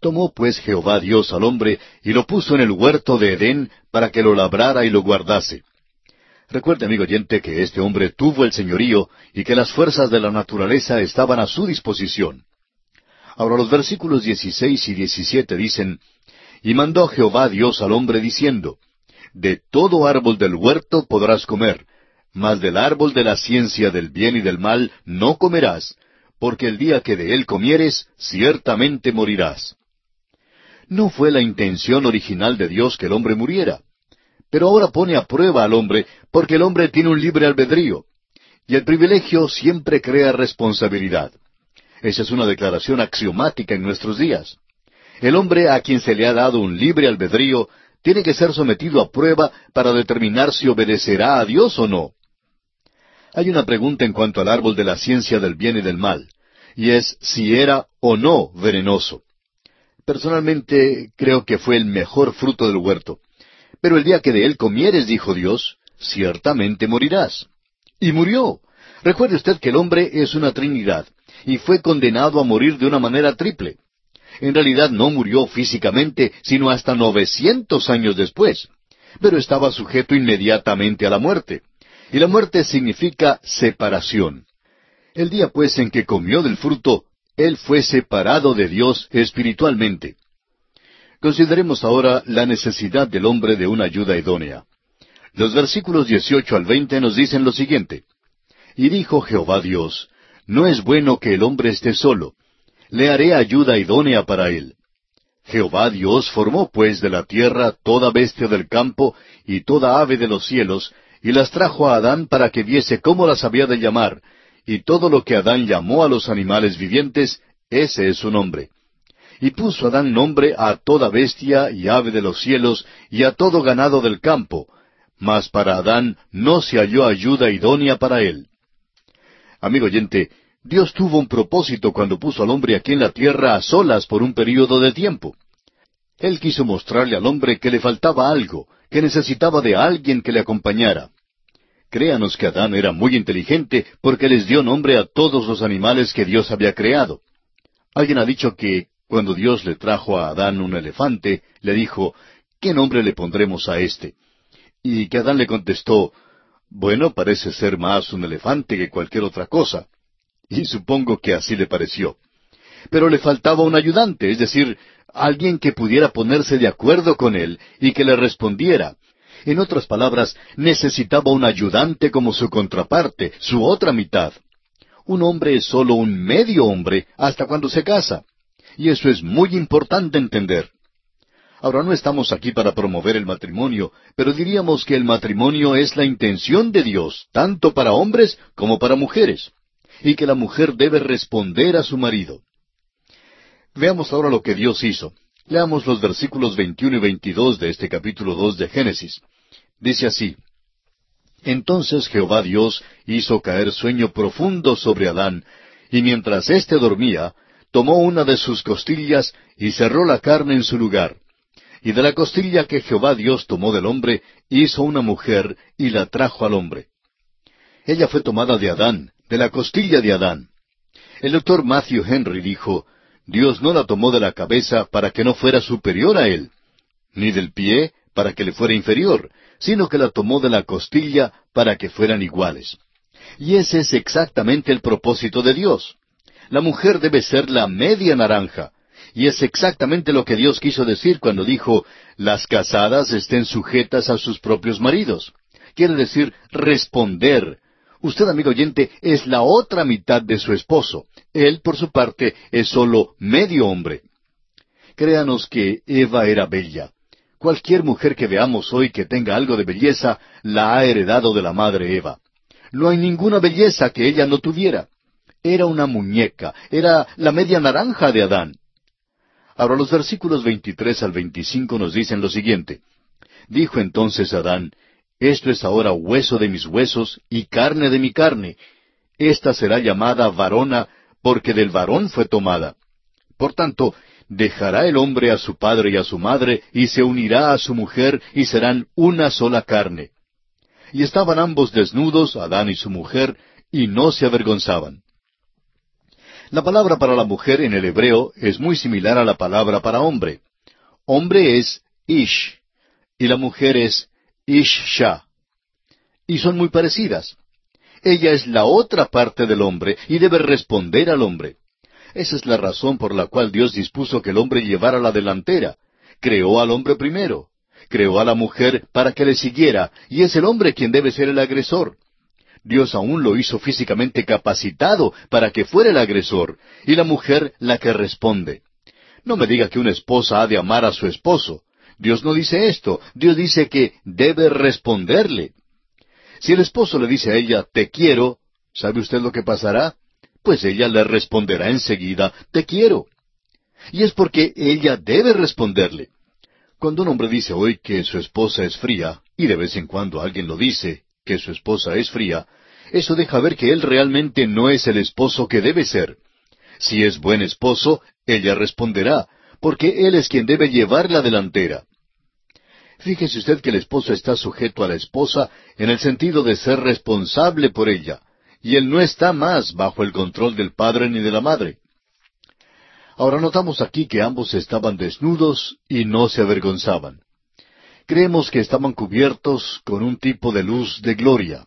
Tomó pues Jehová Dios al hombre y lo puso en el huerto de Edén para que lo labrara y lo guardase. Recuerde, amigo oyente, que este hombre tuvo el señorío y que las fuerzas de la naturaleza estaban a su disposición. Ahora los versículos 16 y 17 dicen, Y mandó Jehová Dios al hombre diciendo, De todo árbol del huerto podrás comer, mas del árbol de la ciencia del bien y del mal no comerás, porque el día que de él comieres, ciertamente morirás. No fue la intención original de Dios que el hombre muriera pero ahora pone a prueba al hombre porque el hombre tiene un libre albedrío. Y el privilegio siempre crea responsabilidad. Esa es una declaración axiomática en nuestros días. El hombre a quien se le ha dado un libre albedrío tiene que ser sometido a prueba para determinar si obedecerá a Dios o no. Hay una pregunta en cuanto al árbol de la ciencia del bien y del mal, y es si era o no venenoso. Personalmente creo que fue el mejor fruto del huerto. Pero el día que de él comieres, dijo Dios, ciertamente morirás. Y murió. Recuerde usted que el hombre es una Trinidad, y fue condenado a morir de una manera triple. En realidad no murió físicamente, sino hasta novecientos años después, pero estaba sujeto inmediatamente a la muerte. Y la muerte significa separación. El día pues en que comió del fruto, él fue separado de Dios espiritualmente. Consideremos ahora la necesidad del hombre de una ayuda idónea. Los versículos 18 al 20 nos dicen lo siguiente. Y dijo Jehová Dios, No es bueno que el hombre esté solo, le haré ayuda idónea para él. Jehová Dios formó pues de la tierra toda bestia del campo y toda ave de los cielos, y las trajo a Adán para que viese cómo las había de llamar, y todo lo que Adán llamó a los animales vivientes, ese es su nombre. Y puso Adán nombre a toda bestia y ave de los cielos y a todo ganado del campo, mas para Adán no se halló ayuda idónea para él. Amigo oyente, Dios tuvo un propósito cuando puso al hombre aquí en la tierra a solas por un período de tiempo. Él quiso mostrarle al hombre que le faltaba algo, que necesitaba de alguien que le acompañara. Créanos que Adán era muy inteligente porque les dio nombre a todos los animales que Dios había creado. Alguien ha dicho que cuando Dios le trajo a Adán un elefante, le dijo, ¿qué nombre le pondremos a éste? Y que Adán le contestó, bueno, parece ser más un elefante que cualquier otra cosa. Y supongo que así le pareció. Pero le faltaba un ayudante, es decir, alguien que pudiera ponerse de acuerdo con él y que le respondiera. En otras palabras, necesitaba un ayudante como su contraparte, su otra mitad. Un hombre es sólo un medio hombre hasta cuando se casa. Y eso es muy importante entender. Ahora no estamos aquí para promover el matrimonio, pero diríamos que el matrimonio es la intención de Dios, tanto para hombres como para mujeres, y que la mujer debe responder a su marido. Veamos ahora lo que Dios hizo. Leamos los versículos 21 y 22 de este capítulo 2 de Génesis. Dice así, Entonces Jehová Dios hizo caer sueño profundo sobre Adán, y mientras éste dormía, tomó una de sus costillas y cerró la carne en su lugar. Y de la costilla que Jehová Dios tomó del hombre, hizo una mujer y la trajo al hombre. Ella fue tomada de Adán, de la costilla de Adán. El doctor Matthew Henry dijo, Dios no la tomó de la cabeza para que no fuera superior a él, ni del pie para que le fuera inferior, sino que la tomó de la costilla para que fueran iguales. Y ese es exactamente el propósito de Dios. La mujer debe ser la media naranja, y es exactamente lo que Dios quiso decir cuando dijo, las casadas estén sujetas a sus propios maridos. Quiere decir responder. Usted, amigo oyente, es la otra mitad de su esposo. Él, por su parte, es solo medio hombre. Créanos que Eva era bella. Cualquier mujer que veamos hoy que tenga algo de belleza, la ha heredado de la madre Eva. No hay ninguna belleza que ella no tuviera. Era una muñeca, era la media naranja de Adán. Ahora los versículos 23 al 25 nos dicen lo siguiente. Dijo entonces Adán, Esto es ahora hueso de mis huesos y carne de mi carne. Esta será llamada varona porque del varón fue tomada. Por tanto, dejará el hombre a su padre y a su madre y se unirá a su mujer y serán una sola carne. Y estaban ambos desnudos, Adán y su mujer, y no se avergonzaban. La palabra para la mujer en el hebreo es muy similar a la palabra para hombre. Hombre es ish y la mujer es ishsha. Y son muy parecidas. Ella es la otra parte del hombre y debe responder al hombre. Esa es la razón por la cual Dios dispuso que el hombre llevara la delantera. Creó al hombre primero. Creó a la mujer para que le siguiera, y es el hombre quien debe ser el agresor. Dios aún lo hizo físicamente capacitado para que fuera el agresor, y la mujer la que responde. No me diga que una esposa ha de amar a su esposo. Dios no dice esto. Dios dice que debe responderle. Si el esposo le dice a ella, te quiero, ¿sabe usted lo que pasará? Pues ella le responderá enseguida, te quiero. Y es porque ella debe responderle. Cuando un hombre dice hoy que su esposa es fría, y de vez en cuando alguien lo dice, que su esposa es fría, eso deja ver que él realmente no es el esposo que debe ser. Si es buen esposo, ella responderá, porque él es quien debe llevar la delantera. Fíjese usted que el esposo está sujeto a la esposa en el sentido de ser responsable por ella, y él no está más bajo el control del padre ni de la madre. Ahora notamos aquí que ambos estaban desnudos y no se avergonzaban. Creemos que estaban cubiertos con un tipo de luz de gloria.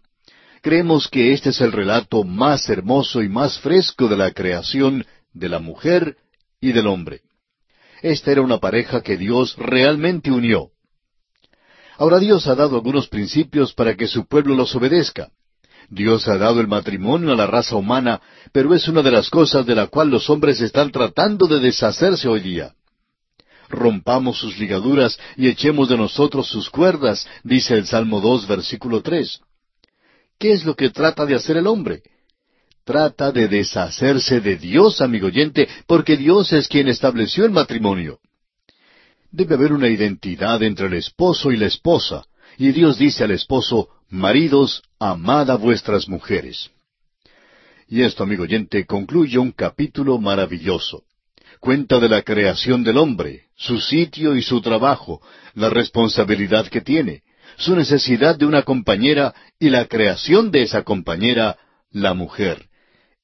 Creemos que este es el relato más hermoso y más fresco de la creación de la mujer y del hombre. Esta era una pareja que Dios realmente unió. Ahora Dios ha dado algunos principios para que su pueblo los obedezca. Dios ha dado el matrimonio a la raza humana, pero es una de las cosas de la cual los hombres están tratando de deshacerse hoy día rompamos sus ligaduras y echemos de nosotros sus cuerdas, dice el Salmo 2, versículo 3. ¿Qué es lo que trata de hacer el hombre? Trata de deshacerse de Dios, amigo oyente, porque Dios es quien estableció el matrimonio. Debe haber una identidad entre el esposo y la esposa, y Dios dice al esposo, Maridos, amad a vuestras mujeres. Y esto, amigo oyente, concluye un capítulo maravilloso cuenta de la creación del hombre, su sitio y su trabajo, la responsabilidad que tiene, su necesidad de una compañera y la creación de esa compañera, la mujer.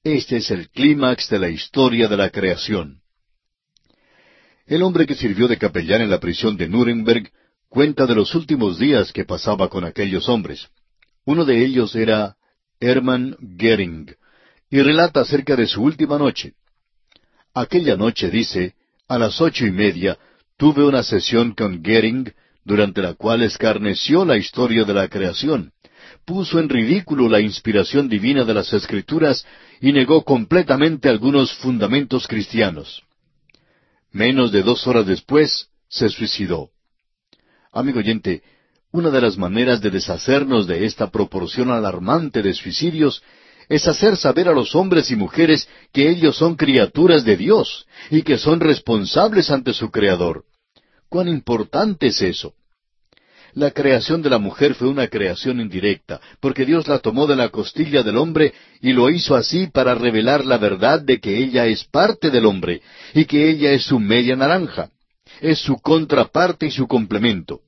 Este es el clímax de la historia de la creación. El hombre que sirvió de capellán en la prisión de Nuremberg cuenta de los últimos días que pasaba con aquellos hombres. Uno de ellos era Hermann Gering, y relata acerca de su última noche. Aquella noche, dice, a las ocho y media, tuve una sesión con Gering, durante la cual escarneció la historia de la creación, puso en ridículo la inspiración divina de las Escrituras y negó completamente algunos fundamentos cristianos. Menos de dos horas después, se suicidó. Amigo oyente, una de las maneras de deshacernos de esta proporción alarmante de suicidios es hacer saber a los hombres y mujeres que ellos son criaturas de Dios y que son responsables ante su Creador. ¿Cuán importante es eso? La creación de la mujer fue una creación indirecta, porque Dios la tomó de la costilla del hombre y lo hizo así para revelar la verdad de que ella es parte del hombre y que ella es su media naranja, es su contraparte y su complemento.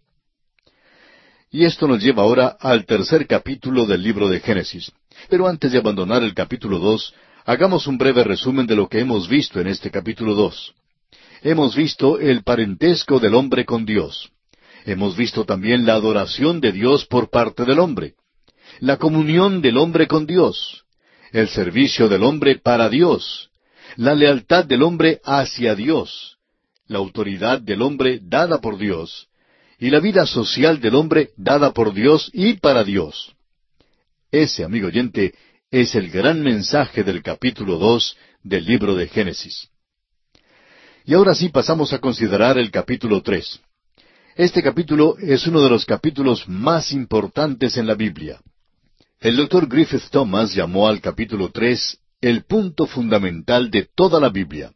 Y esto nos lleva ahora al tercer capítulo del libro de Génesis. Pero antes de abandonar el capítulo dos, hagamos un breve resumen de lo que hemos visto en este capítulo dos. Hemos visto el parentesco del hombre con Dios. Hemos visto también la adoración de Dios por parte del hombre, la comunión del hombre con Dios, el servicio del hombre para Dios, la lealtad del hombre hacia Dios, la autoridad del hombre dada por Dios, y la vida social del hombre dada por Dios y para Dios. Ese, amigo oyente, es el gran mensaje del capítulo dos del libro de Génesis. Y ahora sí pasamos a considerar el capítulo tres. Este capítulo es uno de los capítulos más importantes en la Biblia. El doctor Griffith Thomas llamó al capítulo tres el punto fundamental de toda la Biblia.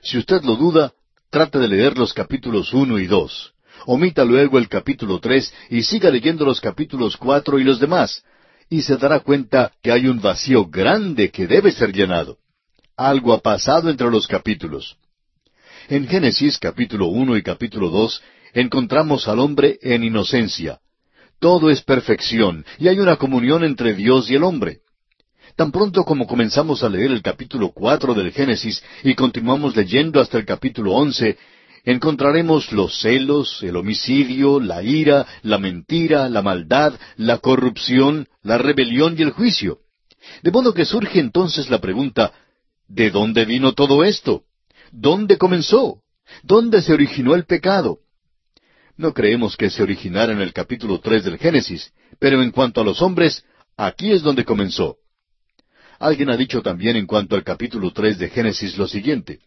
Si usted lo duda, trate de leer los capítulos uno y dos. Omita luego el capítulo tres y siga leyendo los capítulos cuatro y los demás, y se dará cuenta que hay un vacío grande que debe ser llenado. Algo ha pasado entre los capítulos. En Génesis capítulo uno y capítulo dos encontramos al hombre en inocencia. Todo es perfección y hay una comunión entre Dios y el hombre. Tan pronto como comenzamos a leer el capítulo cuatro del Génesis y continuamos leyendo hasta el capítulo once, encontraremos los celos, el homicidio, la ira, la mentira, la maldad, la corrupción, la rebelión y el juicio. De modo que surge entonces la pregunta, ¿de dónde vino todo esto? ¿Dónde comenzó? ¿Dónde se originó el pecado? No creemos que se originara en el capítulo tres del Génesis, pero en cuanto a los hombres, aquí es donde comenzó. Alguien ha dicho también en cuanto al capítulo tres de Génesis lo siguiente.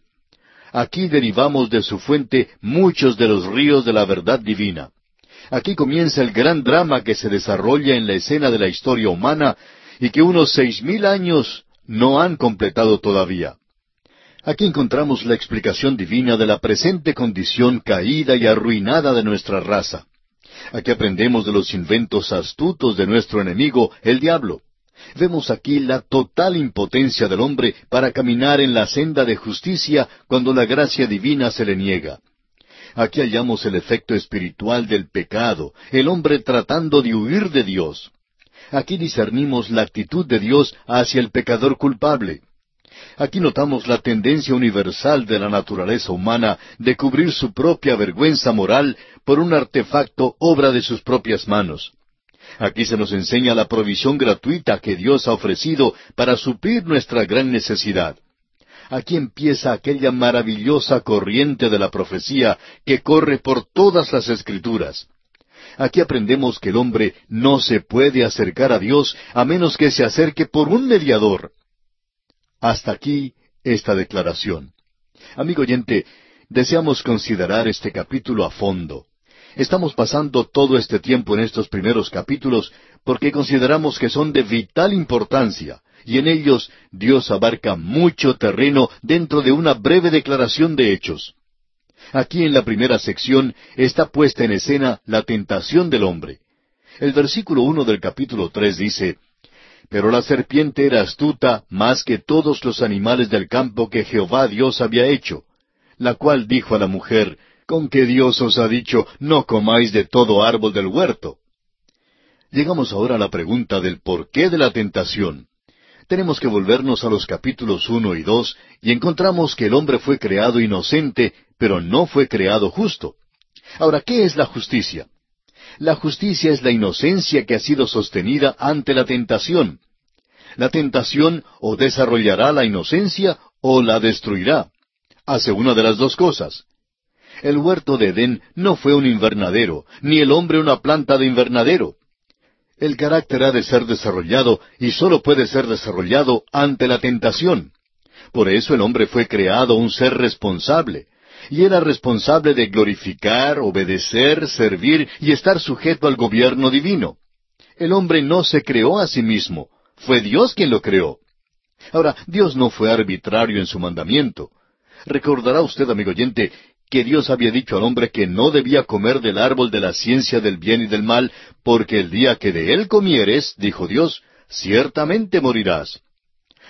Aquí derivamos de su fuente muchos de los ríos de la verdad divina. Aquí comienza el gran drama que se desarrolla en la escena de la historia humana y que unos seis mil años no han completado todavía. Aquí encontramos la explicación divina de la presente condición caída y arruinada de nuestra raza. Aquí aprendemos de los inventos astutos de nuestro enemigo, el diablo. Vemos aquí la total impotencia del hombre para caminar en la senda de justicia cuando la gracia divina se le niega. Aquí hallamos el efecto espiritual del pecado, el hombre tratando de huir de Dios. Aquí discernimos la actitud de Dios hacia el pecador culpable. Aquí notamos la tendencia universal de la naturaleza humana de cubrir su propia vergüenza moral por un artefacto obra de sus propias manos. Aquí se nos enseña la provisión gratuita que Dios ha ofrecido para suplir nuestra gran necesidad. Aquí empieza aquella maravillosa corriente de la profecía que corre por todas las escrituras. Aquí aprendemos que el hombre no se puede acercar a Dios a menos que se acerque por un mediador. Hasta aquí esta declaración. Amigo oyente, deseamos considerar este capítulo a fondo. Estamos pasando todo este tiempo en estos primeros capítulos porque consideramos que son de vital importancia y en ellos Dios abarca mucho terreno dentro de una breve declaración de hechos. Aquí en la primera sección está puesta en escena la tentación del hombre. El versículo uno del capítulo tres dice pero la serpiente era astuta más que todos los animales del campo que Jehová Dios había hecho, la cual dijo a la mujer, ¿Con qué Dios os ha dicho, no comáis de todo árbol del huerto? Llegamos ahora a la pregunta del porqué de la tentación. Tenemos que volvernos a los capítulos uno y dos y encontramos que el hombre fue creado inocente, pero no fue creado justo. Ahora, ¿qué es la justicia? La justicia es la inocencia que ha sido sostenida ante la tentación. La tentación o desarrollará la inocencia o la destruirá. Hace una de las dos cosas. El huerto de Edén no fue un invernadero, ni el hombre una planta de invernadero. El carácter ha de ser desarrollado y sólo puede ser desarrollado ante la tentación. Por eso el hombre fue creado un ser responsable, y era responsable de glorificar, obedecer, servir y estar sujeto al gobierno divino. El hombre no se creó a sí mismo, fue Dios quien lo creó. Ahora, Dios no fue arbitrario en su mandamiento. Recordará usted, amigo oyente, que Dios había dicho al hombre que no debía comer del árbol de la ciencia del bien y del mal, porque el día que de él comieres, dijo Dios, ciertamente morirás.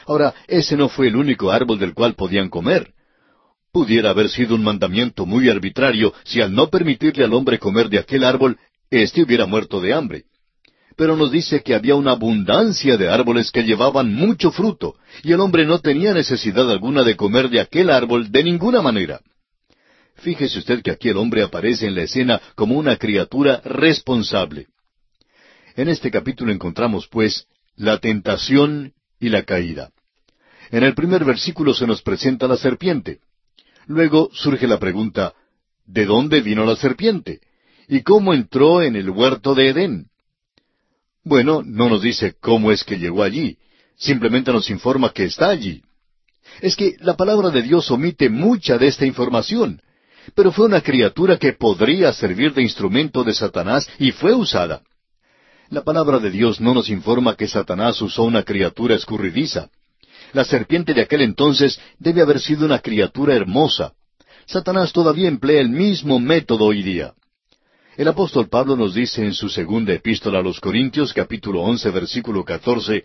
Ahora, ese no fue el único árbol del cual podían comer. Pudiera haber sido un mandamiento muy arbitrario si al no permitirle al hombre comer de aquel árbol, éste hubiera muerto de hambre. Pero nos dice que había una abundancia de árboles que llevaban mucho fruto, y el hombre no tenía necesidad alguna de comer de aquel árbol de ninguna manera. Fíjese usted que aquí el hombre aparece en la escena como una criatura responsable. En este capítulo encontramos, pues, la tentación y la caída. En el primer versículo se nos presenta la serpiente. Luego surge la pregunta, ¿de dónde vino la serpiente? ¿Y cómo entró en el huerto de Edén? Bueno, no nos dice cómo es que llegó allí, simplemente nos informa que está allí. Es que la palabra de Dios omite mucha de esta información pero fue una criatura que podría servir de instrumento de Satanás y fue usada. La palabra de Dios no nos informa que Satanás usó una criatura escurridiza. La serpiente de aquel entonces debe haber sido una criatura hermosa. Satanás todavía emplea el mismo método hoy día. El apóstol Pablo nos dice en su segunda epístola a los Corintios capítulo once versículo catorce,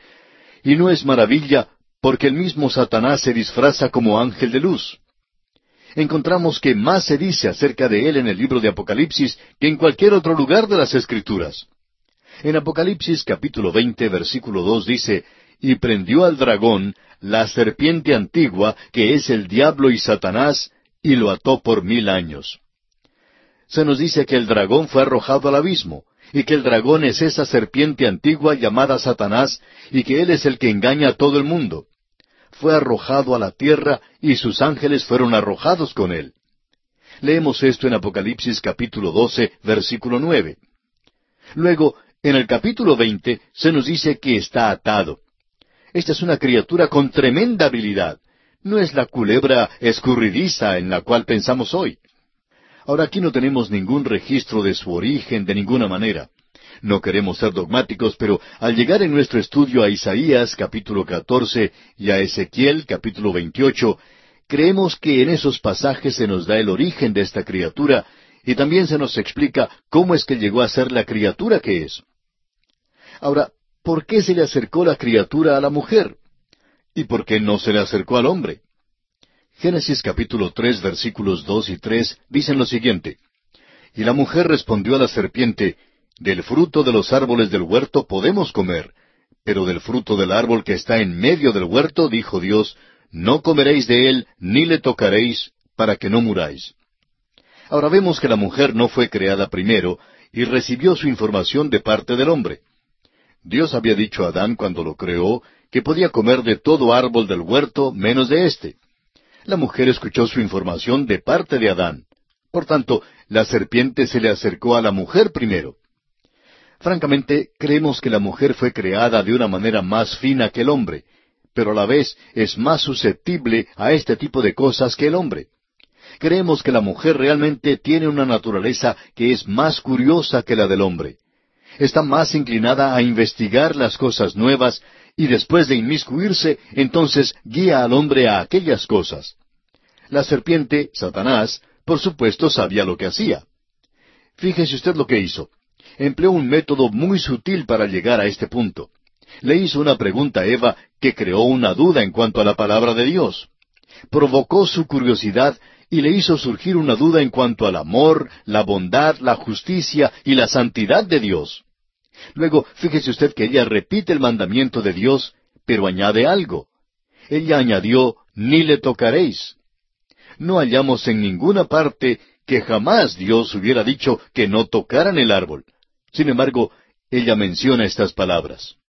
y no es maravilla porque el mismo Satanás se disfraza como ángel de luz encontramos que más se dice acerca de él en el libro de Apocalipsis que en cualquier otro lugar de las Escrituras. En Apocalipsis capítulo 20 versículo 2 dice, y prendió al dragón, la serpiente antigua, que es el diablo y Satanás, y lo ató por mil años. Se nos dice que el dragón fue arrojado al abismo, y que el dragón es esa serpiente antigua llamada Satanás, y que él es el que engaña a todo el mundo fue arrojado a la tierra y sus ángeles fueron arrojados con él. Leemos esto en Apocalipsis capítulo 12, versículo 9. Luego, en el capítulo 20, se nos dice que está atado. Esta es una criatura con tremenda habilidad. No es la culebra escurridiza en la cual pensamos hoy. Ahora aquí no tenemos ningún registro de su origen de ninguna manera. No queremos ser dogmáticos, pero al llegar en nuestro estudio a Isaías capítulo 14 y a Ezequiel capítulo 28, creemos que en esos pasajes se nos da el origen de esta criatura y también se nos explica cómo es que llegó a ser la criatura que es. Ahora, ¿por qué se le acercó la criatura a la mujer? ¿Y por qué no se le acercó al hombre? Génesis capítulo tres versículos dos y tres dicen lo siguiente. Y la mujer respondió a la serpiente, del fruto de los árboles del huerto podemos comer, pero del fruto del árbol que está en medio del huerto, dijo Dios, no comeréis de él, ni le tocaréis, para que no muráis. Ahora vemos que la mujer no fue creada primero y recibió su información de parte del hombre. Dios había dicho a Adán cuando lo creó que podía comer de todo árbol del huerto menos de éste. La mujer escuchó su información de parte de Adán. Por tanto, la serpiente se le acercó a la mujer primero. Francamente, creemos que la mujer fue creada de una manera más fina que el hombre, pero a la vez es más susceptible a este tipo de cosas que el hombre. Creemos que la mujer realmente tiene una naturaleza que es más curiosa que la del hombre. Está más inclinada a investigar las cosas nuevas y después de inmiscuirse, entonces guía al hombre a aquellas cosas. La serpiente, Satanás, por supuesto sabía lo que hacía. Fíjese usted lo que hizo empleó un método muy sutil para llegar a este punto. Le hizo una pregunta a Eva que creó una duda en cuanto a la palabra de Dios. Provocó su curiosidad y le hizo surgir una duda en cuanto al amor, la bondad, la justicia y la santidad de Dios. Luego, fíjese usted que ella repite el mandamiento de Dios, pero añade algo. Ella añadió, ni le tocaréis. No hallamos en ninguna parte que jamás Dios hubiera dicho que no tocaran el árbol. Sin embargo, ella menciona estas palabras.